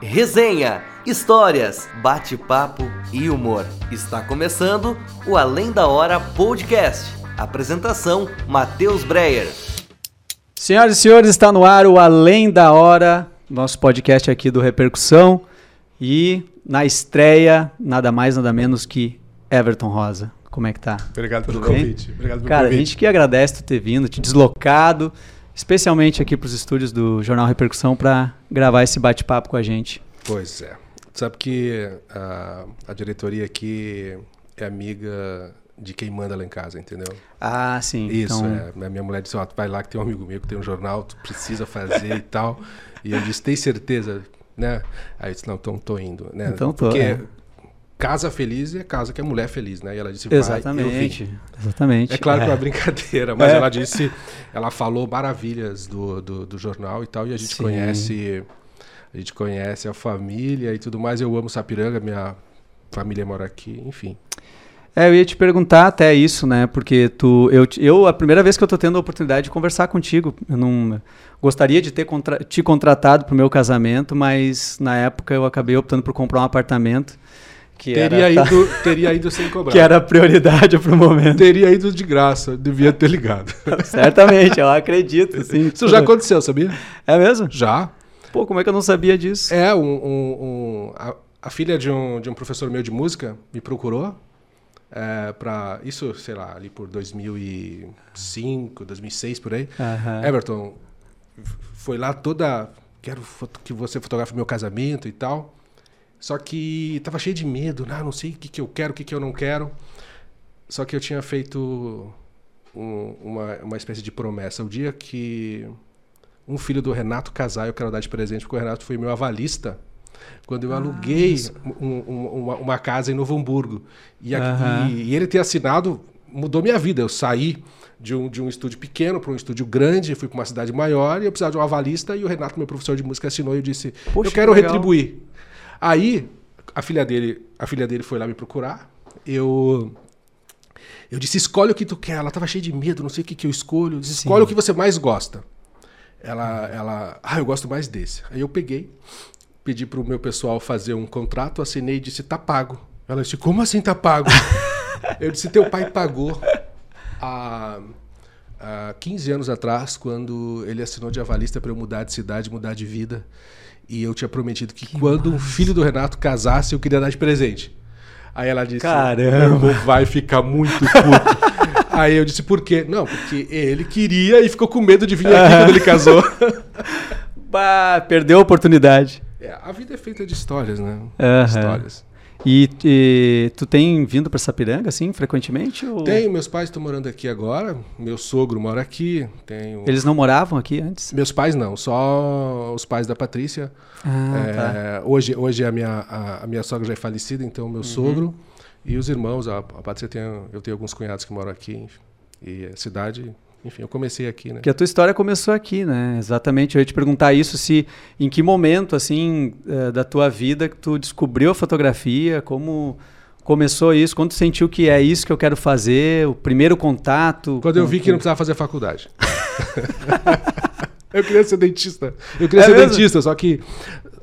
resenha, histórias, bate-papo e humor. Está começando o Além da Hora Podcast. Apresentação: Matheus Breyer. Senhoras e senhores, está no ar o Além da Hora, nosso podcast aqui do Repercussão. E na estreia, nada mais, nada menos que Everton Rosa. Como é que tá? Obrigado pelo bem? convite. Obrigado pelo Cara, a convite. gente que agradece tu ter vindo, te deslocado, especialmente aqui para os estúdios do Jornal Repercussão para gravar esse bate-papo com a gente. Pois é. Sabe que a, a diretoria aqui é amiga de quem manda lá em casa, entendeu? Ah, sim. Isso, então, é. A minha mulher disse, ó, tu vai lá que tem um amigo meu que tem um jornal, tu precisa fazer e tal. E eu disse, tem certeza, né? Aí eu disse, não, então tô indo, né? Então tô, Porque é. Casa feliz é casa que é mulher feliz, né? E ela disse, vai, eu vim. Exatamente. Exatamente. É claro que é uma brincadeira, mas É. ela disse, ela falou maravilhas do, do, do jornal e tal, e a gente Sim. conhece, a gente conhece a família e tudo mais. Eu amo Sapiranga, minha família mora aqui, enfim. É, eu ia te perguntar até isso, né? Porque tu, eu, eu a primeira vez que eu tô tendo a oportunidade de conversar contigo, eu não gostaria de ter contra, te contratado pro meu casamento, mas na época eu acabei optando por comprar um apartamento que Teria ido, teria ido sem cobrar. que era a prioridade pro momento. Teria ido de graça, devia ter ligado. Certamente, eu acredito, sim. Isso já aconteceu, sabia? É mesmo? Já. Pô, como é que eu não sabia disso? É, um, um- um- a, a filha de um, de um professor meu de música me procurou é, para isso, sei lá, ali por 2005, 2006 por aí. Everton, foi lá toda. Quero que você fotografe meu casamento e tal. Só que tava cheio de medo, né? não sei o que, que eu quero, o que, que eu não quero. Só que eu tinha feito um- uma, uma espécie de promessa. O dia que um filho do Renato casar, eu quero dar de presente, porque o Renato foi meu avalista. Quando eu aluguei um- um- uma, uma casa em Novo Hamburgo. E, aqui- Aham. e ele ter assinado mudou minha vida. Eu saí de um, de um estúdio pequeno para um estúdio grande, fui para uma cidade maior e eu precisava de um avalista. E o Renato, meu professor de música, assinou e eu disse: Poxa, Eu quero que retribuir. Aí a filha dele, a filha dele foi lá me procurar. Eu eu disse: "Escolhe o que tu quer". Ela tava cheia de medo, não sei o que que eu escolho. Eu disse: Sim. "Escolhe o que você mais gosta". Ela ela, ah, eu gosto mais desse. Aí eu peguei, pedi pro meu pessoal fazer um contrato, assinei e disse: "Tá pago". Ela disse: "Como assim tá pago?" eu disse: "Teu pai pagou há, há 15 anos atrás, quando ele assinou de avalista para eu mudar de cidade, mudar de vida. E eu tinha prometido que, quando um filho do Renato casasse, eu queria dar de presente. Aí ela disse: Caramba. Vai ficar muito puto. Aí eu disse: Por quê? Não, porque ele queria e ficou com medo de vir aqui quando ele casou. Bah, perdeu a oportunidade. É, a vida é feita de histórias, né? Aham. Histórias. E, e tu tem vindo para Sapiranga, assim, frequentemente? Ou... Tenho, meus pais estão morando aqui agora. Meu sogro mora aqui. Tenho. Eles não moravam aqui antes? Meus pais não, só os pais da Patrícia. Ah, É, tá. Hoje, hoje a, minha, a, a minha sogra já é falecida, então Uhum. meu sogro e os irmãos. A, a Patrícia tem, eu tenho alguns cunhados que moram aqui. enfim, E a cidade, enfim, eu comecei aqui, né? Porque a tua história começou aqui, né? Exatamente. Eu ia te perguntar isso, se em que momento, assim, eh, da tua vida que tu descobriu a fotografia, como começou isso, quando tu sentiu que é isso que eu quero fazer, o primeiro contato. Quando eu vi que não precisava fazer faculdade. eu queria ser dentista. Eu queria É ser mesmo? dentista, só que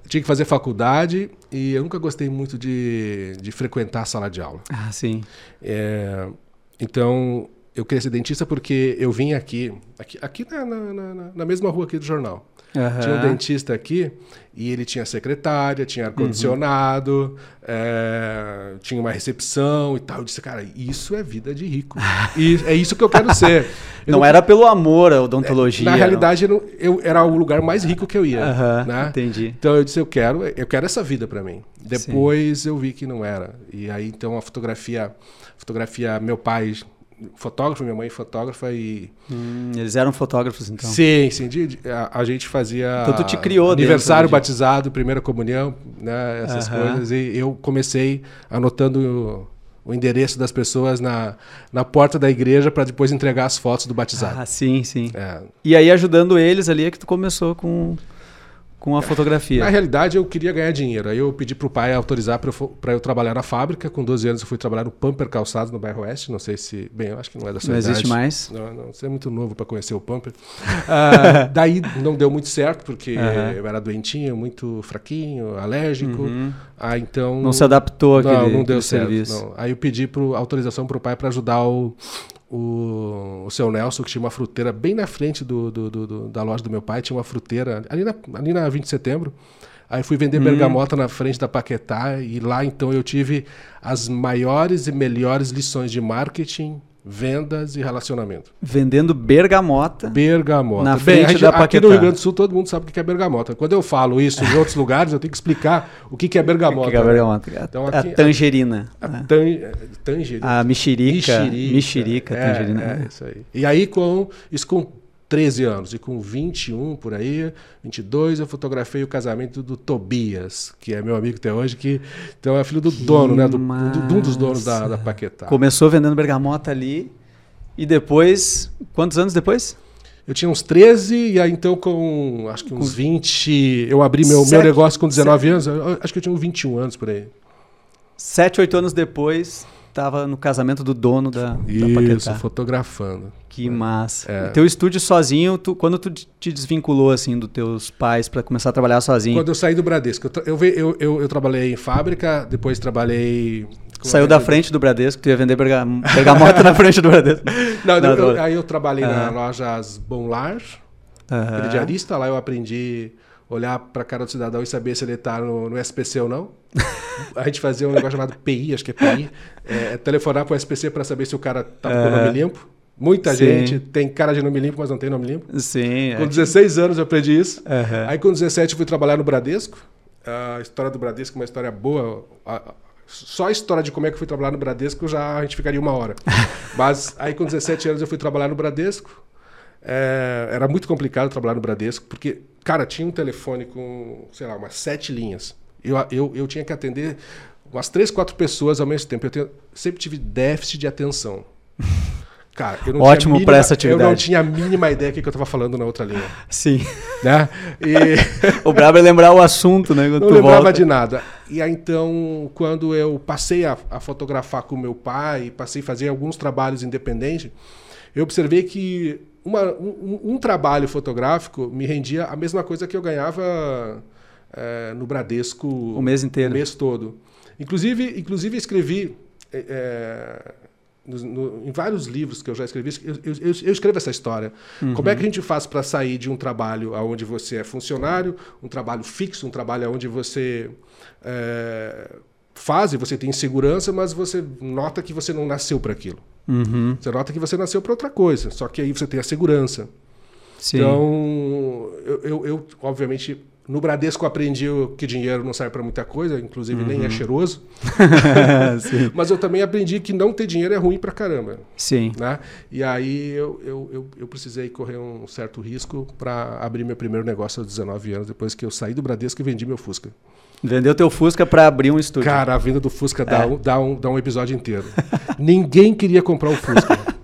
tinha que fazer faculdade e eu nunca gostei muito de, de frequentar a sala de aula. Ah, sim. É, então, eu queria ser dentista porque eu vim aqui, aqui, aqui na, na- na- na mesma rua aqui do jornal. Aham. Tinha um dentista aqui e ele tinha secretária, tinha ar-condicionado, é, tinha uma recepção e tal. Eu disse, cara, isso é vida de rico. E é isso que eu quero ser. Eu Não era pelo amor a odontologia. Na não. realidade, eu, não- eu- era o lugar mais rico que eu ia. Aham, né? entendi. Então eu disse, eu quero, eu quero essa vida para mim. Depois eu vi que não era. E aí então a fotografia, fotografia, meu pai fotógrafo, minha mãe fotógrafa e Hum, eles eram fotógrafos, então. sim, sim, de- de- a, a gente fazia Então tu te criou aniversário, batizado, primeira comunhão, né, essas coisas e eu comecei anotando o, o endereço das pessoas na, na porta da igreja para depois entregar as fotos do batizado. Ah, sim, sim. É, E aí ajudando eles ali é que tu começou com, com a fotografia. Na realidade, eu queria ganhar dinheiro. Aí eu pedi pro pai autorizar para eu, eu trabalhar na fábrica. Com 12 anos eu fui trabalhar no Pumper Calçados, no bairro Oeste. Não sei se... Bem, eu acho que não é da sua Não idade. existe mais? Não, não, você é muito novo para conhecer o Pumper. Ah, daí não deu muito certo, porque Aham. eu era doentinho, muito fraquinho, alérgico. Uhum. Ah, então... Não se adaptou àquele, Não, não deu certo. serviço. não. Aí eu pedi pro, autorização pro pai para ajudar o, o, o seu Nelson, que tinha uma fruteira bem na frente do, do- do- da loja do meu pai, tinha uma fruteira ali na, ali na 20 de setembro. Aí fui vender bergamota na frente da Paquetá e lá então eu tive as maiores e melhores lições de marketing, vendas e relacionamento. Vendendo bergamota. Bergamota. Na Bem, frente a gente- da aqui Paquetá. no Rio Grande do Sul todo mundo sabe o que é bergamota. Quando eu falo isso em outros lugares, eu tenho que explicar o que é bergamota. Que é a né? bergamota. Então, a aqui- tangerina. A né? é, tangerina. A mexerica. Mexerica, é, tangerina. É, isso aí. E aí, com, isso com 13 anos. E com 21, por aí, 22, eu fotografei o casamento do Tobias, que é meu amigo até hoje, que então é filho do dono, né? Do, do- de um dos donos da, da Paquetá. Começou vendendo bergamota ali. E depois. Quantos anos depois? Eu tinha uns 13, e aí então com acho que uns 20. Eu abri meu, meu negócio com 19 anos. eu- eu acho que eu tinha uns 21 anos por aí. Sete, oito anos depois, tava no casamento do dono da, da Isso, Paquetá. fotografando. Que massa. É. Teu estúdio sozinho, tu, quando tu te desvinculou assim dos teus pais para começar a trabalhar sozinho? Quando eu saí do Bradesco, eu, eu, eu, eu, trabalhei em fábrica, depois trabalhei. Saiu da frente do Bradesco, tu ia vender berga- bergamota na frente do Bradesco. Não, Não, eu- aí eu trabalhei na Aham. lojas Bonlar, Aham. crediarista. Lá eu aprendi olhar para a cara do cidadão e saber se ele está no, no SPC ou não. A gente fazia um negócio chamado PI, acho que é PI, é, telefonar para o SPC para saber se o cara estava com o nome limpo. Muita Sim. gente tem cara de nome limpo, mas não tem nome limpo. Sim. é. Com 16 anos eu aprendi isso. Aham. Aí com 17 eu fui trabalhar no Bradesco. A história do Bradesco é uma história boa. Só a história de como é que eu fui trabalhar no Bradesco já a gente ficaria uma hora. Mas aí com 17 anos eu fui trabalhar no Bradesco. É, era muito complicado trabalhar no Bradesco, porque, cara, tinha um telefone com, sei lá, umas sete linhas. Eu, eu, eu tinha que atender umas três, quatro pessoas ao mesmo tempo. Eu tenho- sempre tive déficit de atenção. Cara, eu não Ótimo tinha a mínima- pra essa Eu não atividade. tinha a mínima ideia do que eu estava falando na outra linha. Sim. Né? E O brabo é lembrar o assunto, né? Quando não lembrava volta. de nada. E aí, então, quando eu passei a, a fotografar com meu pai, passei a fazer alguns trabalhos independentes, eu observei que uma- um, um trabalho fotográfico me rendia a mesma coisa que eu ganhava eh, no Bradesco O mês inteiro. o mês todo. Inclusive, inclusive escrevi eh, eh, nos- no- em vários livros que eu já escrevi, eu, eu- eu- escrevo essa história. Como é que a gente faz para sair de um trabalho onde você é funcionário, um trabalho fixo, um trabalho onde você eh, faz e você tem segurança, mas você nota que você não nasceu para aquilo. Uhum. Você nota que você nasceu para outra coisa, só que aí você tem a segurança. Sim. Então, eu, eu, eu, obviamente, no Bradesco aprendi que dinheiro não serve para muita coisa, inclusive nem Uhum. é cheiroso. Sim. Mas eu também aprendi que não ter dinheiro é ruim pra caramba. Sim. Né? E aí eu, eu, eu, eu precisei correr um certo risco para abrir meu primeiro negócio aos 19 anos, depois que eu saí do Bradesco e vendi meu Fusca. Vendeu teu Fusca para abrir um estúdio. Cara, a venda do Fusca dá, É. um, dá, um, dá um episódio inteiro. Ninguém queria comprar o Fusca.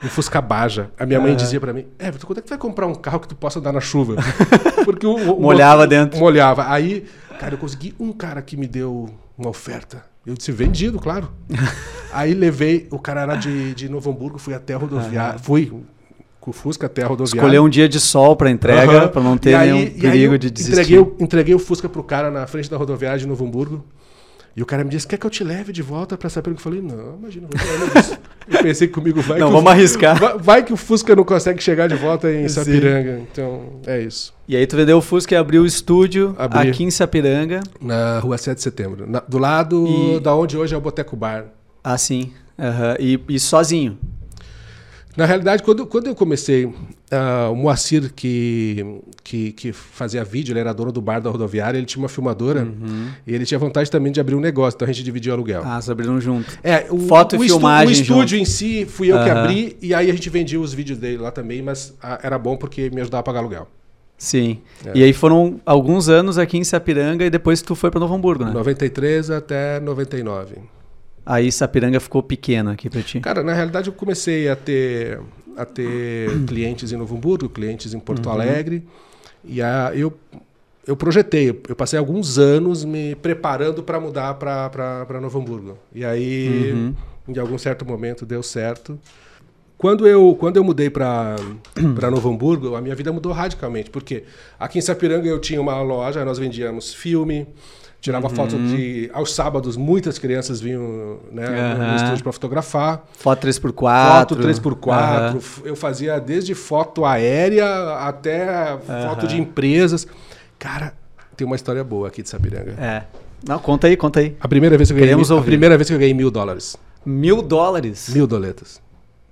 Um Fusca Baja. A minha mãe dizia pra mim: Everton, quando é que tu vai comprar um carro que tu possa andar na chuva? Porque o, o- Molhava o- dentro. Molhava. Aí, cara, eu consegui um cara que me deu uma oferta. Eu disse: vendido, claro. Aí levei, o cara era de, de Novo Hamburgo, fui até a rodoviária. Fui com o Fusca até a rodoviária. Escolheu um dia de sol para entrega, Aham. para não ter aí- nenhum perigo de desistir. Entreguei, o- entreguei o Fusca pro cara na frente da rodoviária de Novo Hamburgo. E o cara me disse: Quer que eu te leve de volta o que eu falei? Não, imagina. Eu pensei comigo, vai Não, que o- vamos arriscar. Vai, vai que o Fusca não consegue chegar de volta em Sim. Sapiranga. Então, é isso. E aí tu vendeu o Fusca e abriu o estúdio Abri. aqui em Sapiranga. Na rua 7 de setembro. na- do lado E- da onde hoje é o Boteco Bar. Ah, sim. Aham. E, e sozinho. Na realidade, quando, quando eu comecei, ah, o Moacir, que, que, que fazia vídeo, ele era dono do bar da rodoviária, ele tinha uma filmadora e ele tinha vontade também de abrir um negócio, então a gente dividia o aluguel. Ah, vocês abriram junto. É, o, Foto e o estu- filmagem O estúdio junto. em si fui eu que Aham. abri e aí a gente vendia os vídeos dele lá também, mas ah, era bom porque me ajudava a pagar aluguel. Sim. É. E aí foram alguns anos aqui em Sapiranga e depois tu foi para Novo Hamburgo, né? 93 até 99. Aí Sapiranga ficou pequeno aqui para ti. Cara, na realidade eu comecei a ter, a ter clientes em Novo Hamburgo, clientes em Porto Uhum. Alegre. E a, eu, eu projetei, eu passei alguns anos me preparando para mudar para Novo Hamburgo. E aí, uhum. em algum certo momento, deu certo. Quando eu, quando eu mudei para Novo Hamburgo, a minha vida mudou radicalmente. Porque aqui em Sapiranga eu tinha uma loja, nós vendíamos filme, tirava uhum. foto de. Aos sábados, muitas crianças vinham né, uhum. no estúdio para fotografar. Foto 3x4. Foto 3x4. Uhum. Eu fazia desde foto aérea até foto de empresas. Cara, tem uma história boa aqui de Sapiranga. É. Não, conta aí, conta aí. A primeira vez que eu ganhei, Queremos ouvir. a primeira vez que eu ganhei mil dólares. Mil dólares? Mil doletas.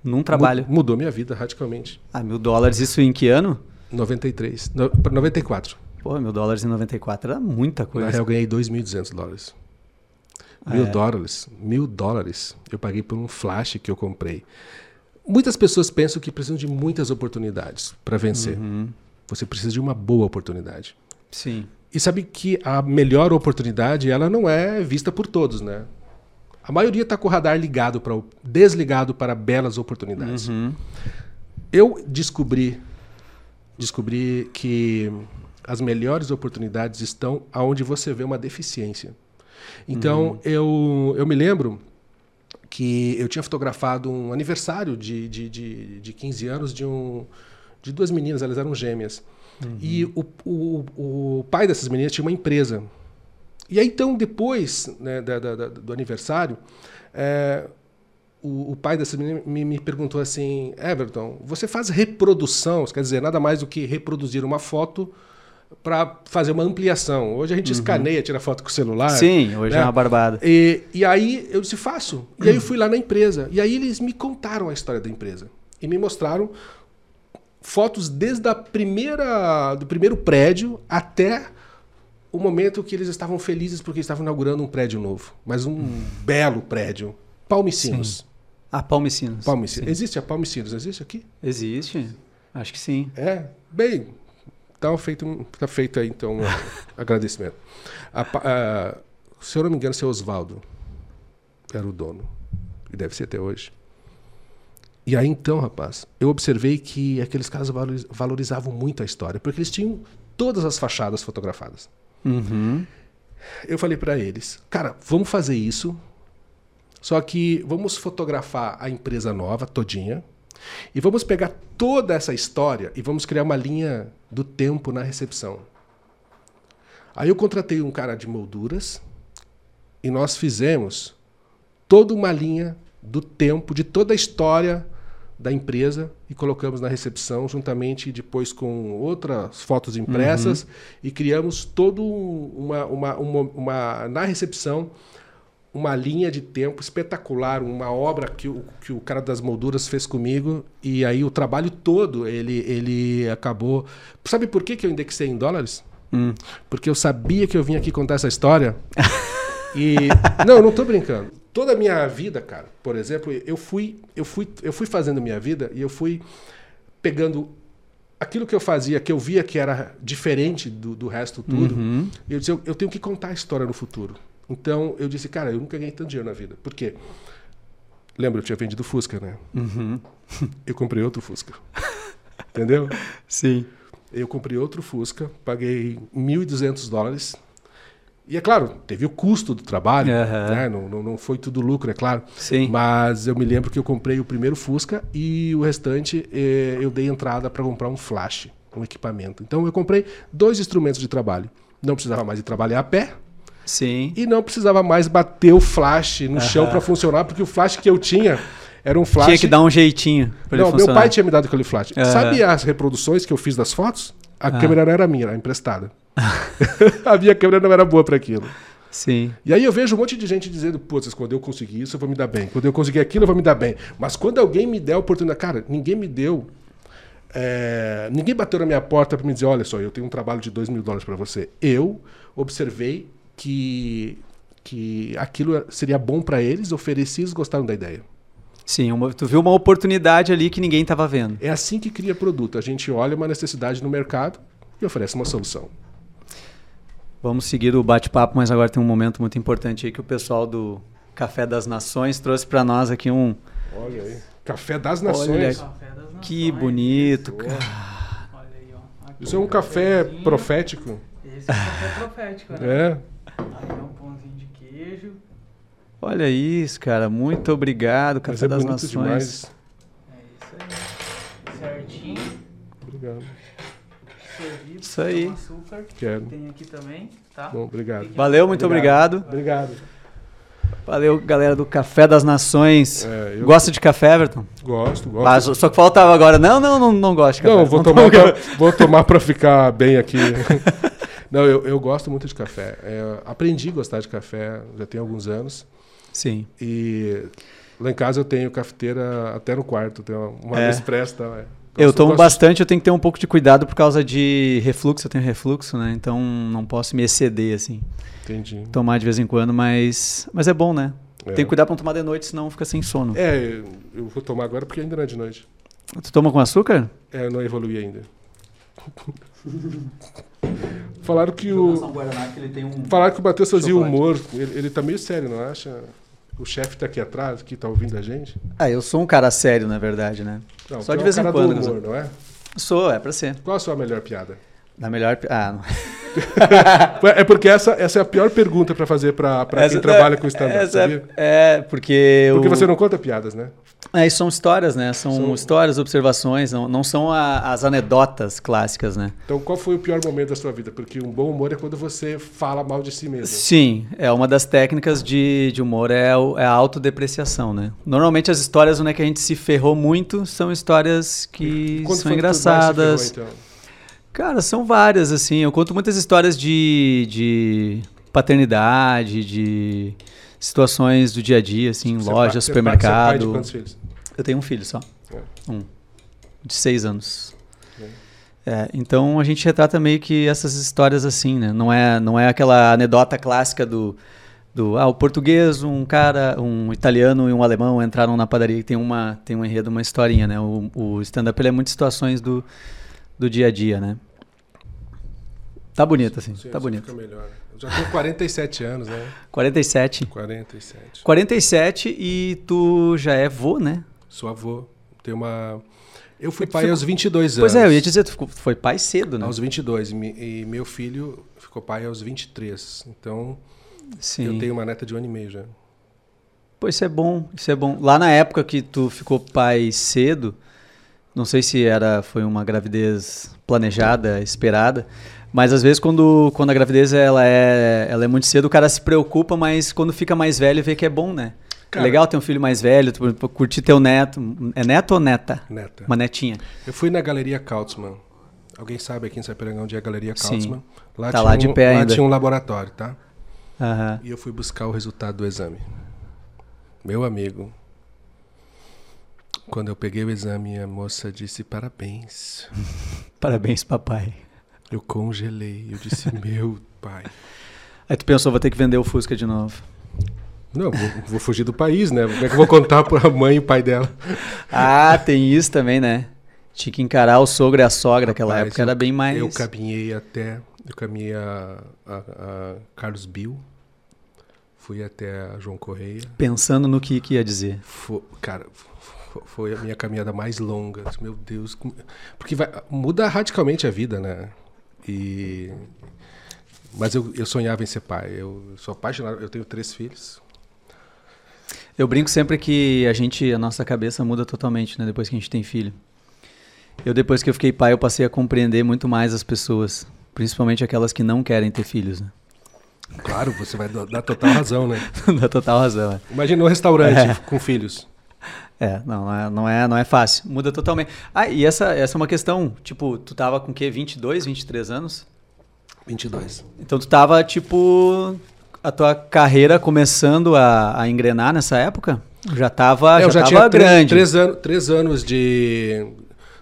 Num trabalho. Mudou minha vida radicalmente. Ah, mil dólares, isso em que ano? 93. No, 94. Mil dólares em 94 era muita coisa. Na real, eu ganhei 2.200 dólares. Mil é. dólares. Mil dólares. Eu paguei por um flash que eu comprei. Muitas pessoas pensam que precisam de muitas oportunidades para vencer. Uhum. Você precisa de uma boa oportunidade. Sim. E sabe que a melhor oportunidade, ela não é vista por todos, né? A maioria está com o radar ligado para desligado para belas oportunidades. Uhum. Eu descobri descobri que as melhores oportunidades estão aonde você vê uma deficiência. Então, uhum. eu, eu me lembro que eu tinha fotografado um aniversário de, de, de, de 15 anos de, um, de duas meninas, elas eram gêmeas. Uhum. E o, o, o pai dessas meninas tinha uma empresa. E aí, então, depois né, da, da, da, do aniversário, é, o, o, pai dessa menina me, me, perguntou assim: Everton, você faz reprodução, quer dizer, nada mais do que reproduzir uma foto para fazer uma ampliação. Hoje a gente uhum. escaneia, tira foto com o celular. Sim, hoje né? é uma barbada. E, e aí eu disse: faço. E aí eu fui lá na empresa. E aí eles me contaram a história da empresa. E me mostraram fotos desde a primeira do primeiro prédio até o momento que eles estavam felizes porque estavam inaugurando um prédio novo, mas um hum. belo prédio, Palmicinos. Sim. Ah, Palmicinos. Palmicinos. Existe a Palmicinos, existe aqui? Existe. Acho que sim. É, bem, tá feito, tá feito aí então um agradecimento. A, a, se eu não me engano, seu Oswaldo era o dono e deve ser até hoje. E aí então, rapaz, eu observei que aqueles caras valorizavam muito a história, porque eles tinham todas as fachadas fotografadas. Uhum. Eu falei para eles, cara, vamos fazer isso, só que vamos fotografar a empresa nova todinha e vamos pegar toda essa história e vamos criar uma linha do tempo na recepção. Aí eu contratei um cara de molduras e nós fizemos toda uma linha do tempo de toda a história da empresa e colocamos na recepção juntamente depois com outras fotos impressas uhum. e criamos todo uma, uma, uma, uma, na recepção uma linha de tempo espetacular, uma obra que o, que o cara das molduras fez comigo e aí o trabalho todo ele, ele acabou. Sabe por que, que eu indexei em dólares? Hum. Porque eu sabia que eu vinha aqui contar essa história. e não, não estou brincando toda a minha vida, cara, por exemplo, eu fui, eu fui, eu fui fazendo minha vida e eu fui pegando aquilo que eu fazia, que eu via que era diferente do, do resto tudo, uhum. e eu disse, eu, eu, tenho que contar a história no futuro. Então eu disse, cara, eu nunca ganhei tanto dinheiro na vida. Por quê? Lembra, eu tinha vendido Fusca, né? Uhum. Eu comprei outro Fusca. Entendeu? Sim. Eu comprei outro Fusca, paguei 1.200 dólares e é claro, teve o custo do trabalho, uhum. né? não, não, não, foi tudo lucro, é claro. Sim. Mas eu me lembro que eu comprei o primeiro Fusca e o restante eh, eu dei entrada para comprar um flash, um equipamento. Então eu comprei dois instrumentos de trabalho. Não precisava mais de trabalhar a pé. Sim. E não precisava mais bater o flash no uhum. chão para funcionar, porque o flash que eu tinha era um flash. Tinha que dar um jeitinho. Não, meu pai tinha me dado aquele flash. Uhum. Sabe as reproduções que eu fiz das fotos? A câmera não era minha, era emprestada. a minha câmera não era boa para aquilo. Sim. E aí eu vejo um monte de gente dizendo, putz, quando eu conseguir isso, eu vou me dar bem. Quando eu conseguir aquilo, eu vou me dar bem. Mas quando alguém me der a oportunidade, cara, ninguém me deu. É, ninguém bateu na minha porta para me dizer, olha só, eu tenho um trabalho de dois mil dólares para você. Eu observei que, que aquilo seria bom para eles, ofereci, eles gostaram da ideia. Sim, uma, tu viu uma oportunidade ali que ninguém estava vendo. É assim que cria produto. A gente olha uma necessidade no mercado e oferece uma solução. Vamos seguir o bate-papo, mas agora tem um momento muito importante aí que o pessoal do Café das Nações trouxe para nós aqui um. Olha aí. Café das Nações. Olha, que bonito, cara. Isso é um café profético. Esse é o café profético, né? É. Aí é um pãozinho de queijo. Olha isso, cara. Muito obrigado, Mas Café é das Nações. demais. É isso aí. Certinho. Obrigado. Servido. Isso aí. Com açúcar. Quero. Tem aqui também, tá? Bom, obrigado. Valeu, muito obrigado. Obrigado. Valeu, galera do Café das Nações. É, eu Gosta de café, Everton? gosto, gosto. Ah, só que faltava agora. Não, não, não, não gosto de café. Não, vou tomo tomar, pra, vou tomar pra ficar bem aqui. Não, eu, eu gosto muito de café. É, aprendi a gostar de café já tem alguns anos. Sim. E lá em casa eu tenho cafeteira até no quarto. Tem uma, É. Nespresso. Tá, é. Eu Gosto- tomo gosto- bastante, eu tenho que ter um pouco de cuidado por causa de refluxo. Eu tenho refluxo, né? Então não posso me exceder, assim. Entendi. Tomar de vez em quando, mas, mas é bom, né? É. Tem que cuidar pra não tomar de noite, senão fica sem sono. É, eu vou tomar agora porque ainda não é de noite. Tu toma com açúcar? É, eu não evolui ainda. Falaram que o. Guaraná que ele tem um... Falaram que o Matheus fazia Chocolate. humor. Ele, ele tá meio sério, não acha? O chefe tá aqui atrás, que tá ouvindo a gente. Ah, eu sou um cara sério, na verdade, né? Não, Só de é vez em quando, Do humor, não é? Sou, é pra ser. Qual a sua melhor piada? Da melhor... Ah, não. É porque essa, essa é a pior pergunta pra fazer pra, pra quem trabalha com stand-up, essa sabia? É, porque... Porque o- você não conta piadas, né? É, são histórias, né? São, São- histórias, observações, não, não são a- as anedotas clássicas, né? Então, qual foi o pior momento da sua vida? Porque um bom humor é quando você fala mal de si mesmo. Sim, é uma das técnicas de, de humor é, é a autodepreciação, né? Normalmente as histórias onde é que a gente se ferrou muito são histórias que Quando são engraçadas. ferrou, então? Cara, são várias, assim. Eu conto muitas histórias de, de paternidade, de situações do dia a dia, assim, Você é loja, pai- você é pai- é supermercado. de quantos filhos? Eu tenho um filho só. É. Um. De seis anos. É, então a gente retrata meio que essas histórias assim, né? Não é, não é aquela anedota clássica do, do ah, o português, um cara, um italiano e um alemão entraram na padaria e tem uma tem um enredo, uma historinha, né? O, o stand-up é muito situações do, do dia a dia, né? Tá bonito assim, Sim, tá bonito. Fica melhor. Eu já tenho 47 anos, né? 47. 47. 47 e tu já é vô, né? Sou avô. Tenho uma... Eu fui Tu pai ficou- aos 22 anos. Pois é, eu ia dizer, tu ficou- foi pai cedo, né? Aos 22. E, meu filho ficou pai aos 23. Então, Sim. eu tenho uma neta de um ano e meio já. Pô, isso é bom, isso é bom. Lá na época que tu ficou pai cedo, não sei se era foi uma gravidez planejada, esperada, mas às vezes quando, quando a gravidez ela é, ela é muito cedo, o cara se preocupa, mas quando fica mais velho vê que é bom, né? Cara- é legal ter um filho mais velho, curtir teu neto. É neto ou neta? Neta. Uma netinha. Eu fui na Galeria Kautzmann. Alguém sabe aqui em Sapiranga onde é a Galeria Sim. Kautzmann? Lá Tá lá de um, pé lá ainda. tinha um laboratório, tá? Aham. E eu fui buscar o resultado do exame. Meu amigo. Quando eu peguei o exame, a moça disse parabéns. Parabéns, papai. Eu congelei. Eu disse, meu pai. Aí tu pensou, vou ter que vender o Fusca de novo. Não, vou, vou fugir do país, né? Como é que eu vou contar pra mãe e o pai dela? Ah, tem isso também, né? Tinha que encarar o sogro e a sogra naquela época, era bem mais. Eu caminhei até. Eu caminhei a, a- a Carlos Bill. Fui até a João Correia. Pensando no que, que ia dizer. Fo- cara, fo- foi a minha caminhada mais longa. Meu Deus. Porque vai- muda radicalmente a vida, né? E. Mas eu, eu sonhava em ser pai. Eu sou apaixonado. Eu tenho três filhos. Eu brinco sempre que a gente, a nossa cabeça muda totalmente, né, depois que a gente tem filho. Eu depois que eu fiquei pai, eu passei a compreender muito mais as pessoas, principalmente aquelas que não querem ter filhos, né? Claro, você vai dar dar total razão, né? Dá total razão. é. Imagina um restaurante É. com filhos. É, não, não é, não é, não é fácil. Muda totalmente. Ah, e essa, essa é uma questão, tipo, tu tava com o quê? 22, 23 anos? 22. Então tu tava, tipo, a tua carreira começando a, a engrenar nessa época? Já tava, É, eu já já tava tinha três- grande. Três, anos, três anos de.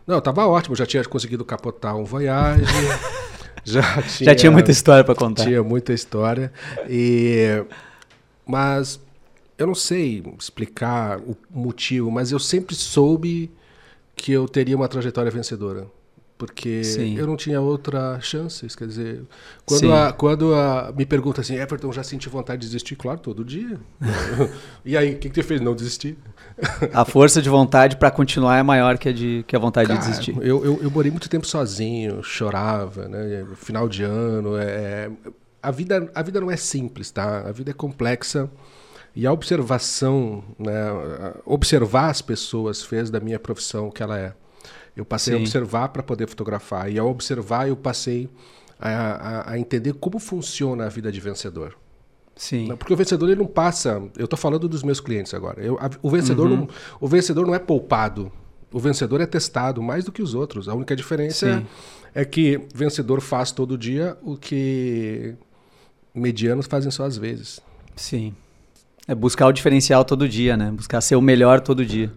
Não, tava ótimo. Já tinha conseguido capotar um Voyage. já tinha. Já tinha muita história pra contar. Tinha muita história. E... Mas eu não sei explicar o motivo, mas eu sempre soube que eu teria uma trajetória vencedora. Porque Sim. eu não tinha outra chance. Quer dizer, quando, Sim. a, quando a, me pergunta assim, Everton, já senti vontade de desistir? Claro, todo dia. e aí, o que, que você fez? Não desistir? A força de vontade para continuar é maior que a, de, que a vontade Cara, de desistir. Eu, eu, eu morei muito tempo sozinho, chorava, né? Final de ano. É, a, vida, a vida não é simples, tá? A vida é complexa. E a observação, né? a- Observar as pessoas fez da minha profissão o que ela é. Eu passei a Sim. observar para poder fotografar. E ao observar, eu passei a, a, a entender como funciona a vida de vencedor. Sim. Não, Porque o vencedor ele não passa. Eu estou falando dos meus clientes agora. Eu- a- o, vencedor Uhum. não, o vencedor não é poupado. O vencedor é testado mais do que os outros. A única diferença Sim. é, é que vencedor faz todo dia o que medianos fazem só às vezes. Sim. É buscar o diferencial todo dia, né? Buscar ser o melhor todo dia.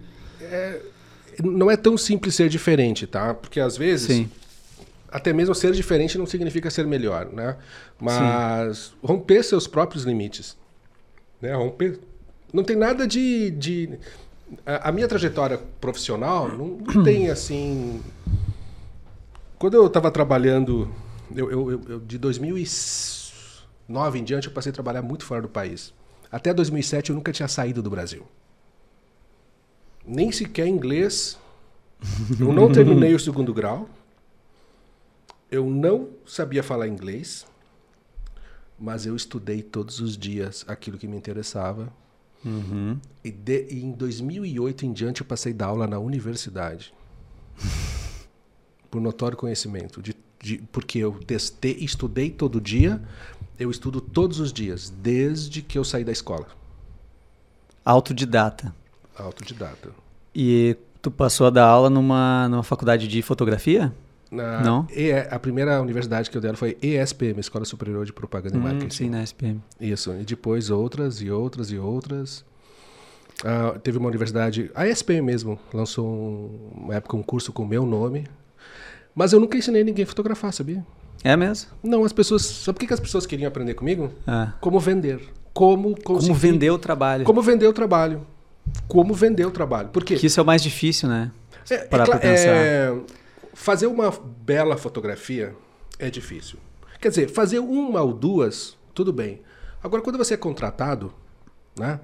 Não é tão simples ser diferente, tá? Porque às vezes Sim. até mesmo ser diferente não significa ser melhor, né? Mas romper seus próprios limites, né? Romper não tem nada de, de... A, a minha trajetória profissional não, não tem assim. Quando eu estava trabalhando, eu, eu- eu- eu- de 2009 em diante eu passei a trabalhar muito fora do país. Até 2007 eu nunca tinha saído do Brasil. Nem sequer inglês. Eu não terminei o segundo grau. Eu não sabia falar inglês, mas eu estudei todos os dias aquilo que me interessava. Uhum. E, de- e em 2008 em diante eu passei da aula na universidade. Por notório conhecimento. De, de- porque eu testei, estudei todo dia, eu estudo todos os dias, desde que eu saí da escola. Autodidata. Autodidata. E tu passou a dar aula numa, numa faculdade de fotografia? Na, Não? E, a primeira universidade que eu dei foi ESPM, Escola Superior de Propaganda e Hum, Marketing. sim, na SPM. Isso, e depois outras e outras e outras. Ah, teve uma universidade, a ESPM mesmo, lançou um- uma época um curso com o meu nome. Mas eu nunca ensinei ninguém a fotografar, sabia? É mesmo? Não, as pessoas. Sabe por que que as pessoas queriam aprender comigo? Ah. Como vender. Como Como conseguir- vender o trabalho. Como vender o trabalho. Como vender o trabalho. Por quê? Que isso é o mais difícil, né? É, é parar pra pensar. é, fazer uma bela fotografia é difícil. Quer dizer, fazer uma ou duas, tudo bem. Agora, quando você é contratado, né?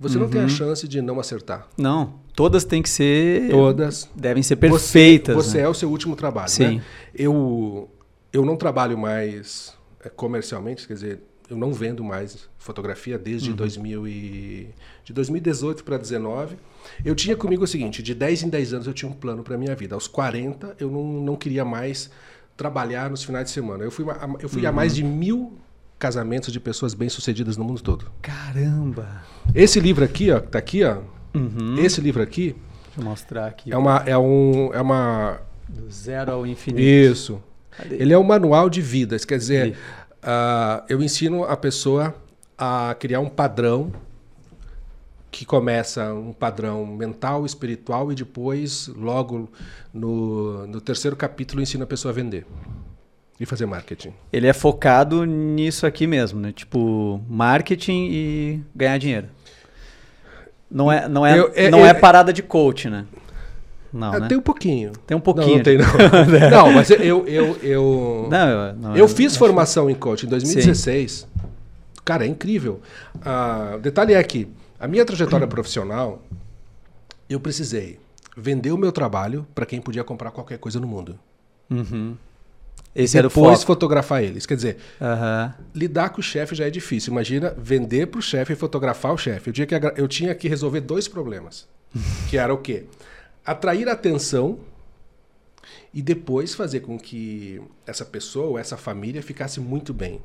Você não Uhum. tem a chance de não acertar. Não, todas têm que ser. Todas. Devem ser perfeitas. Você, você né? é o seu último trabalho, Sim. né? Eu, eu não trabalho mais é, comercialmente, quer dizer, eu não vendo mais fotografia Uhum. desde 2000 e, de 2018 para 2019. Eu tinha comigo o seguinte, de 10 em 10 anos eu tinha um plano para minha vida. Aos 40 eu não, não queria mais trabalhar nos finais de semana. Eu fui, a- eu fui a Uhum. mais de mil casamentos de pessoas bem-sucedidas no mundo todo. Caramba! Esse livro aqui, ó, que tá aqui, ó, Uhum. esse livro aqui Deixa eu mostrar aqui. é uma, é um, é uma Do zero ao infinito. Isso. Cadê? Ele é um manual de vidas. Quer dizer, ah, eu ensino a pessoa a criar um padrão que começa um padrão mental, espiritual e depois, logo no, no terceiro capítulo, ensina a pessoa a vender e fazer marketing. Ele é focado nisso aqui mesmo, né? Tipo, marketing e ganhar dinheiro. Não é, não é, Eu- é- não eu- é parada de coach, né? Não, Ah, né? Tem um pouquinho. Tem um pouquinho. Não, não tem não. não, mas eu eu eu, Não, eu, não, eu fiz formação em coaching em Sim. 2016. Cara, é incrível. Ah, o detalhe é que a minha trajetória profissional, eu precisei vender o meu trabalho para quem podia comprar qualquer coisa no mundo. Uhum. Esse era o Depois fotografar eles. Quer dizer, Aham. lidar com o chefe já é difícil. Imagina vender para o chefe e fotografar o chefe. Eu tinha, que, eu tinha que resolver dois problemas. que era o quê? Atrair atenção e depois fazer com que essa pessoa ou essa família ficasse muito bem.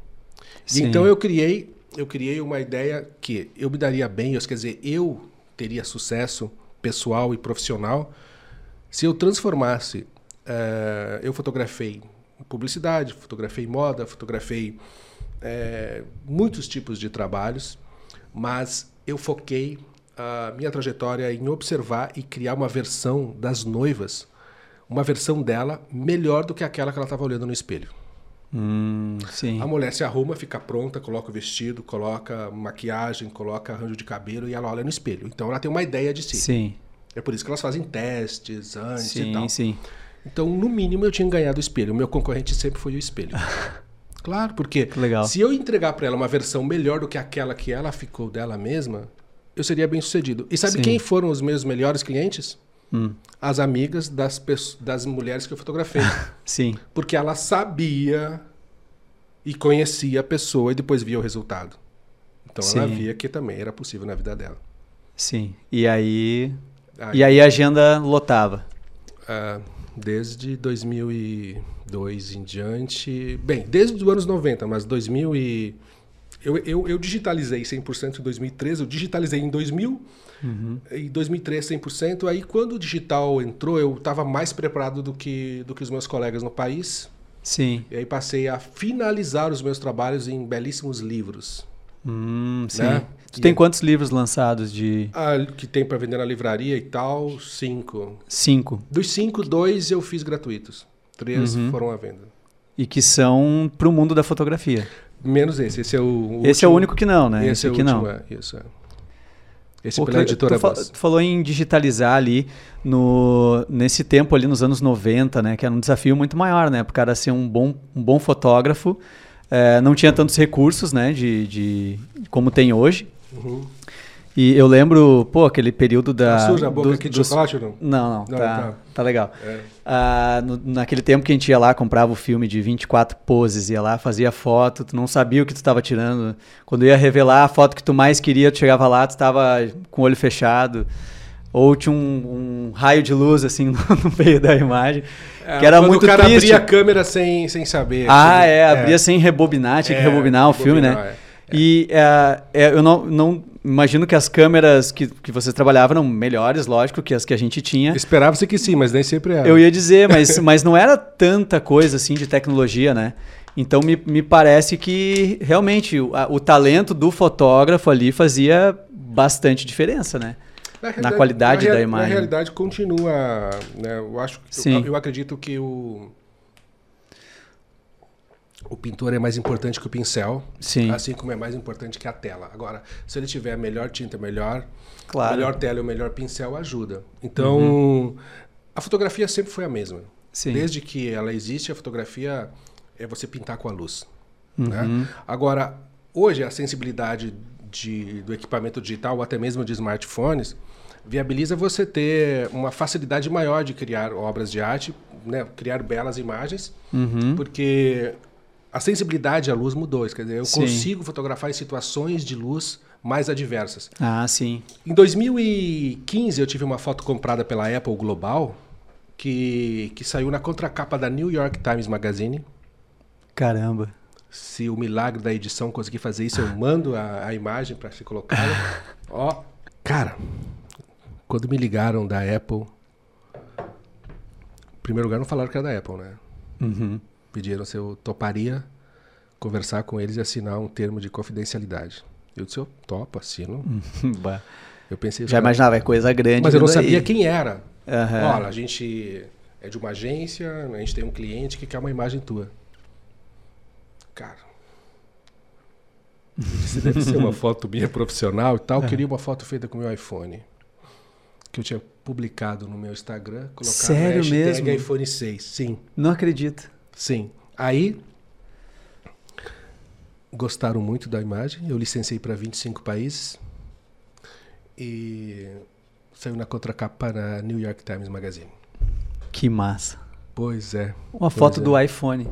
Sim. então eu criei, eu criei uma ideia que eu me daria bem, eu- quer dizer, eu teria sucesso pessoal e profissional se eu transformasse. eh, eu fotografei publicidade, fotografei moda, fotografei eh, muitos tipos de trabalhos, mas eu foquei a minha trajetória em observar e criar uma versão das noivas, uma versão dela melhor do que aquela que ela estava olhando no espelho. Hum, sim. A mulher se arruma, fica pronta, coloca o vestido, coloca maquiagem, coloca arranjo de cabelo e ela olha no espelho. Então ela tem uma ideia de si. Sim. É por isso que elas fazem testes antes e tal. Sim, sim. Então, no mínimo, eu tinha ganhado o espelho. O meu concorrente sempre foi o espelho. Claro, porque Que legal. se eu entregar para ela uma versão melhor do que aquela que ela ficou dela mesma, eu seria bem sucedido. E sabe Sim. quem foram os meus melhores clientes? Hum, As amigas das, das mulheres que eu fotografei. sim, porque ela sabia e conhecia a pessoa e depois via o resultado. Então ela Sim. via que também era possível na vida dela. sim. E aí, Aí, e aí a agenda lotava. ah, desde 2002 em diante, bem, desde os anos 90, mas 2000 e eu, eu, eu digitalizei 100% em 2013, eu digitalizei em 2000 em 2003 100%. Aí quando o digital entrou, eu estava mais preparado do que do que os meus colegas no país. Sim. E aí passei a finalizar os meus trabalhos em belíssimos livros. Hum, sim. Né? Tu E tem quantos livros lançados de Ah, que tem para vender na livraria e tal, cinco. cinco? Dos cinco, dois eu fiz gratuitos. Três Uhum. foram à venda. E que são pro mundo da fotografia. Menos esse. Esse é o, o Esse é o último. único que não, né? Esse, é o último, não. é. Isso é. Esse Pô, pela editora tu, fa- tu falou em digitalizar ali no, nesse tempo ali nos anos 90, né? Que era um desafio muito maior, né? Para o cara ser um bom, um bom fotógrafo. É, não tinha tantos recursos, né? De, de como tem hoje. Uhum. E eu lembro, pô, aquele período da. Tá suja a boca dos- aqui de dos- chocolate ou não? Não, não, Não, tá, tá. tá legal. É. Ah, no- naquele tempo que a gente ia lá, comprava o filme de 24 poses, ia lá, fazia foto, tu não sabia o que tu estava tirando. Quando ia revelar a foto que tu mais queria, tu chegava lá, tu estava com o olho fechado. Ou tinha um, um raio de luz, assim, no, meio da imagem. É, que era muito o cara triste. abria a câmera sem, sem saber. Ah, Aquele- é, abria sem rebobinar, tinha que É, rebobinar o filme, né? é. E é, é, eu não, não imagino que as câmeras que, que você trabalhava eram melhores, lógico, que as que a gente tinha. Esperava-se que sim, mas nem sempre era. Eu ia dizer, mas, mas não era tanta coisa assim de tecnologia, né? Então me, me parece que realmente o, a- o talento do fotógrafo ali fazia bastante diferença, né? Na, qualidade na da imagem. Na realidade, continua. Né, eu acho, Sim. eu, eu acredito que o o pintor é mais importante que o pincel, Sim, assim como é mais importante que a tela. Agora, se ele tiver melhor tinta, melhor, claro. melhor tela e o melhor pincel ajuda. Então, a fotografia sempre foi a mesma. Sim. Desde que ela existe, a fotografia é você pintar com a luz. Uhum. né? Agora, hoje a sensibilidade de- do equipamento digital, ou até mesmo de smartphones, viabiliza você ter uma facilidade maior de criar obras de arte, né? criar belas imagens, Uhum. porque a sensibilidade à luz mudou. Quer dizer, eu Sim. consigo fotografar em situações de luz mais adversas. Ah, sim. Em 2015, eu tive uma foto comprada pela Apple Global, que, que saiu na contracapa da New York Times Magazine. Caramba. Se o milagre da edição conseguir fazer isso, eu mando a, a imagem para ser colocada. Ó, cara, quando me ligaram da Apple, em primeiro lugar não falaram que era da Apple, né? Uhum. Pediram se eu toparia conversar com eles e assinar um termo de confidencialidade. Eu disse, eu topo, assino. Bah. Eu pensei, Já imaginava, é coisa grande. mas eu não sabia aí. quem era. Aham. Olha, a gente é de uma agência, a gente tem um cliente que quer uma imagem tua. Cara. disse, deve ser uma foto minha profissional e tal. Eu queria uma foto feita com o meu iPhone. Que eu tinha publicado no meu Instagram. Colocado Sério hashtag mesmo? iPhone 6. Sim, Não acredito. sim. Aí. Gostaram muito da imagem. Eu licenciei para 25 países. E saiu na contracapa na New York Times Magazine. Que massa. Pois é. Uma Pois foto é. do iPhone.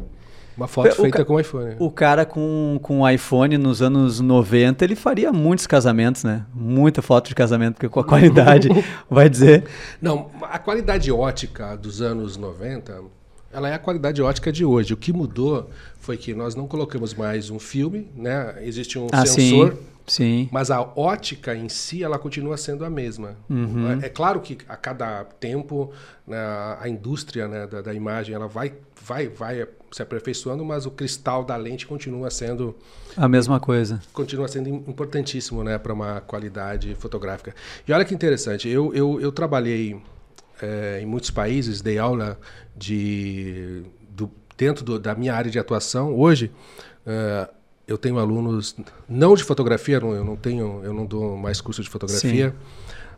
Uma foto O feita com iPhone. O cara com, com o iPhone nos anos 90, ele faria muitos casamentos, né? Muita foto de casamento, porque com a qualidade, vai dizer. Não, a qualidade ótica dos anos 90, ela é a qualidade ótica de hoje. O que mudou foi que nós não colocamos mais um filme, né? Existe um Ah, sensor, sim. Sim. mas a ótica em si, ela continua sendo a mesma. Uhum. É, é claro que a cada tempo né, a indústria né, da, da imagem ela vai, vai, vai se aperfeiçoando, mas o cristal da lente continua sendo A mesma coisa. continua sendo im- importantíssimo né, para uma qualidade fotográfica. E olha que interessante, eu, eu, eu trabalhei eh, em muitos países, dei aula de, do, dentro do- da minha área de atuação. Hoje, eh, eu tenho alunos, não de fotografia, não- eu não tenho, eu não dou mais curso de fotografia,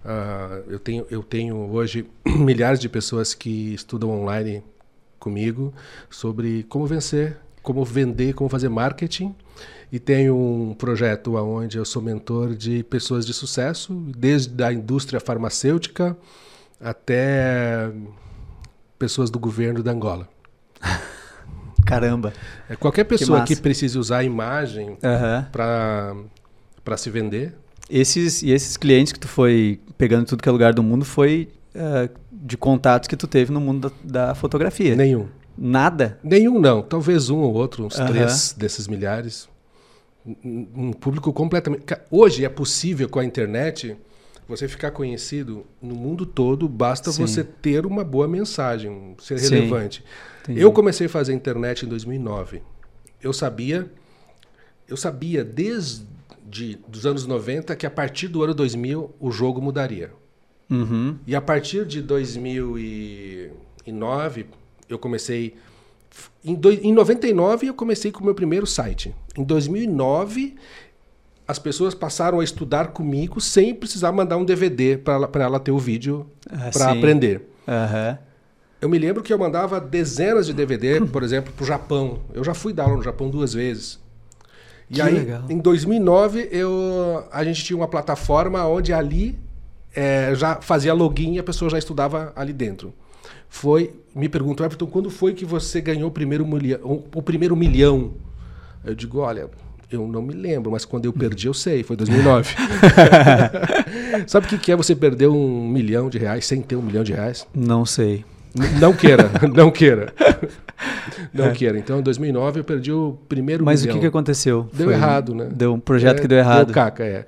Ah, eu, tenho, eu tenho hoje milhares de pessoas que estudam online comigo sobre como vencer, como vender, como fazer marketing. E tenho um projeto onde eu sou mentor de pessoas de sucesso, desde a indústria farmacêutica até pessoas do governo da Angola. Caramba. É, qualquer pessoa massa. que, precise usar a imagem Aham. para se vender, Esses, e esses clientes que tu foi pegando em tudo que é lugar do mundo foi eh, de contatos que tu teve no mundo da, da fotografia. nenhum. Nada? Nenhum não, talvez um ou outro, uns três desses milhares. Um, um público completamente. Hoje é possível com a internet você ficar conhecido no mundo todo, basta Sim. você ter uma boa mensagem, ser Sim. relevante. Entendi. Eu comecei a fazer internet em 2009. Eu sabia, eu sabia desde dos anos 90 que a partir do ano 2000 o jogo mudaria. Uhum. E a partir de 2009, eu comecei. Em, doi- em 99, eu comecei com o meu primeiro site. Em 2009, as pessoas passaram a estudar comigo sem precisar mandar um DVD para ela, ter o vídeo Ah, para aprender. Aham. Eu me lembro que eu mandava dezenas de DVD, por exemplo, para o Japão. Eu já fui dar aula no Japão duas vezes. E Que aí, legal. em 2009, eu, a gente tinha uma plataforma onde ali eh, já fazia login e a pessoa já estudava ali dentro. Foi, me perguntou, Everton, quando foi que você ganhou o primeiro milhão? O primeiro milhão? Eu digo, olha, eu não me lembro, mas quando eu perdi, eu sei, foi 2009. Sabe o que que é você perder um milhão de reais sem ter um milhão de reais? Não sei. N- Não queira, não queira. Não queira. Então, em 2009, eu perdi o primeiro É. Mas milhão. o que, que aconteceu? Deu Foi- errado, né? Deu um projeto É, que deu errado. caca, é.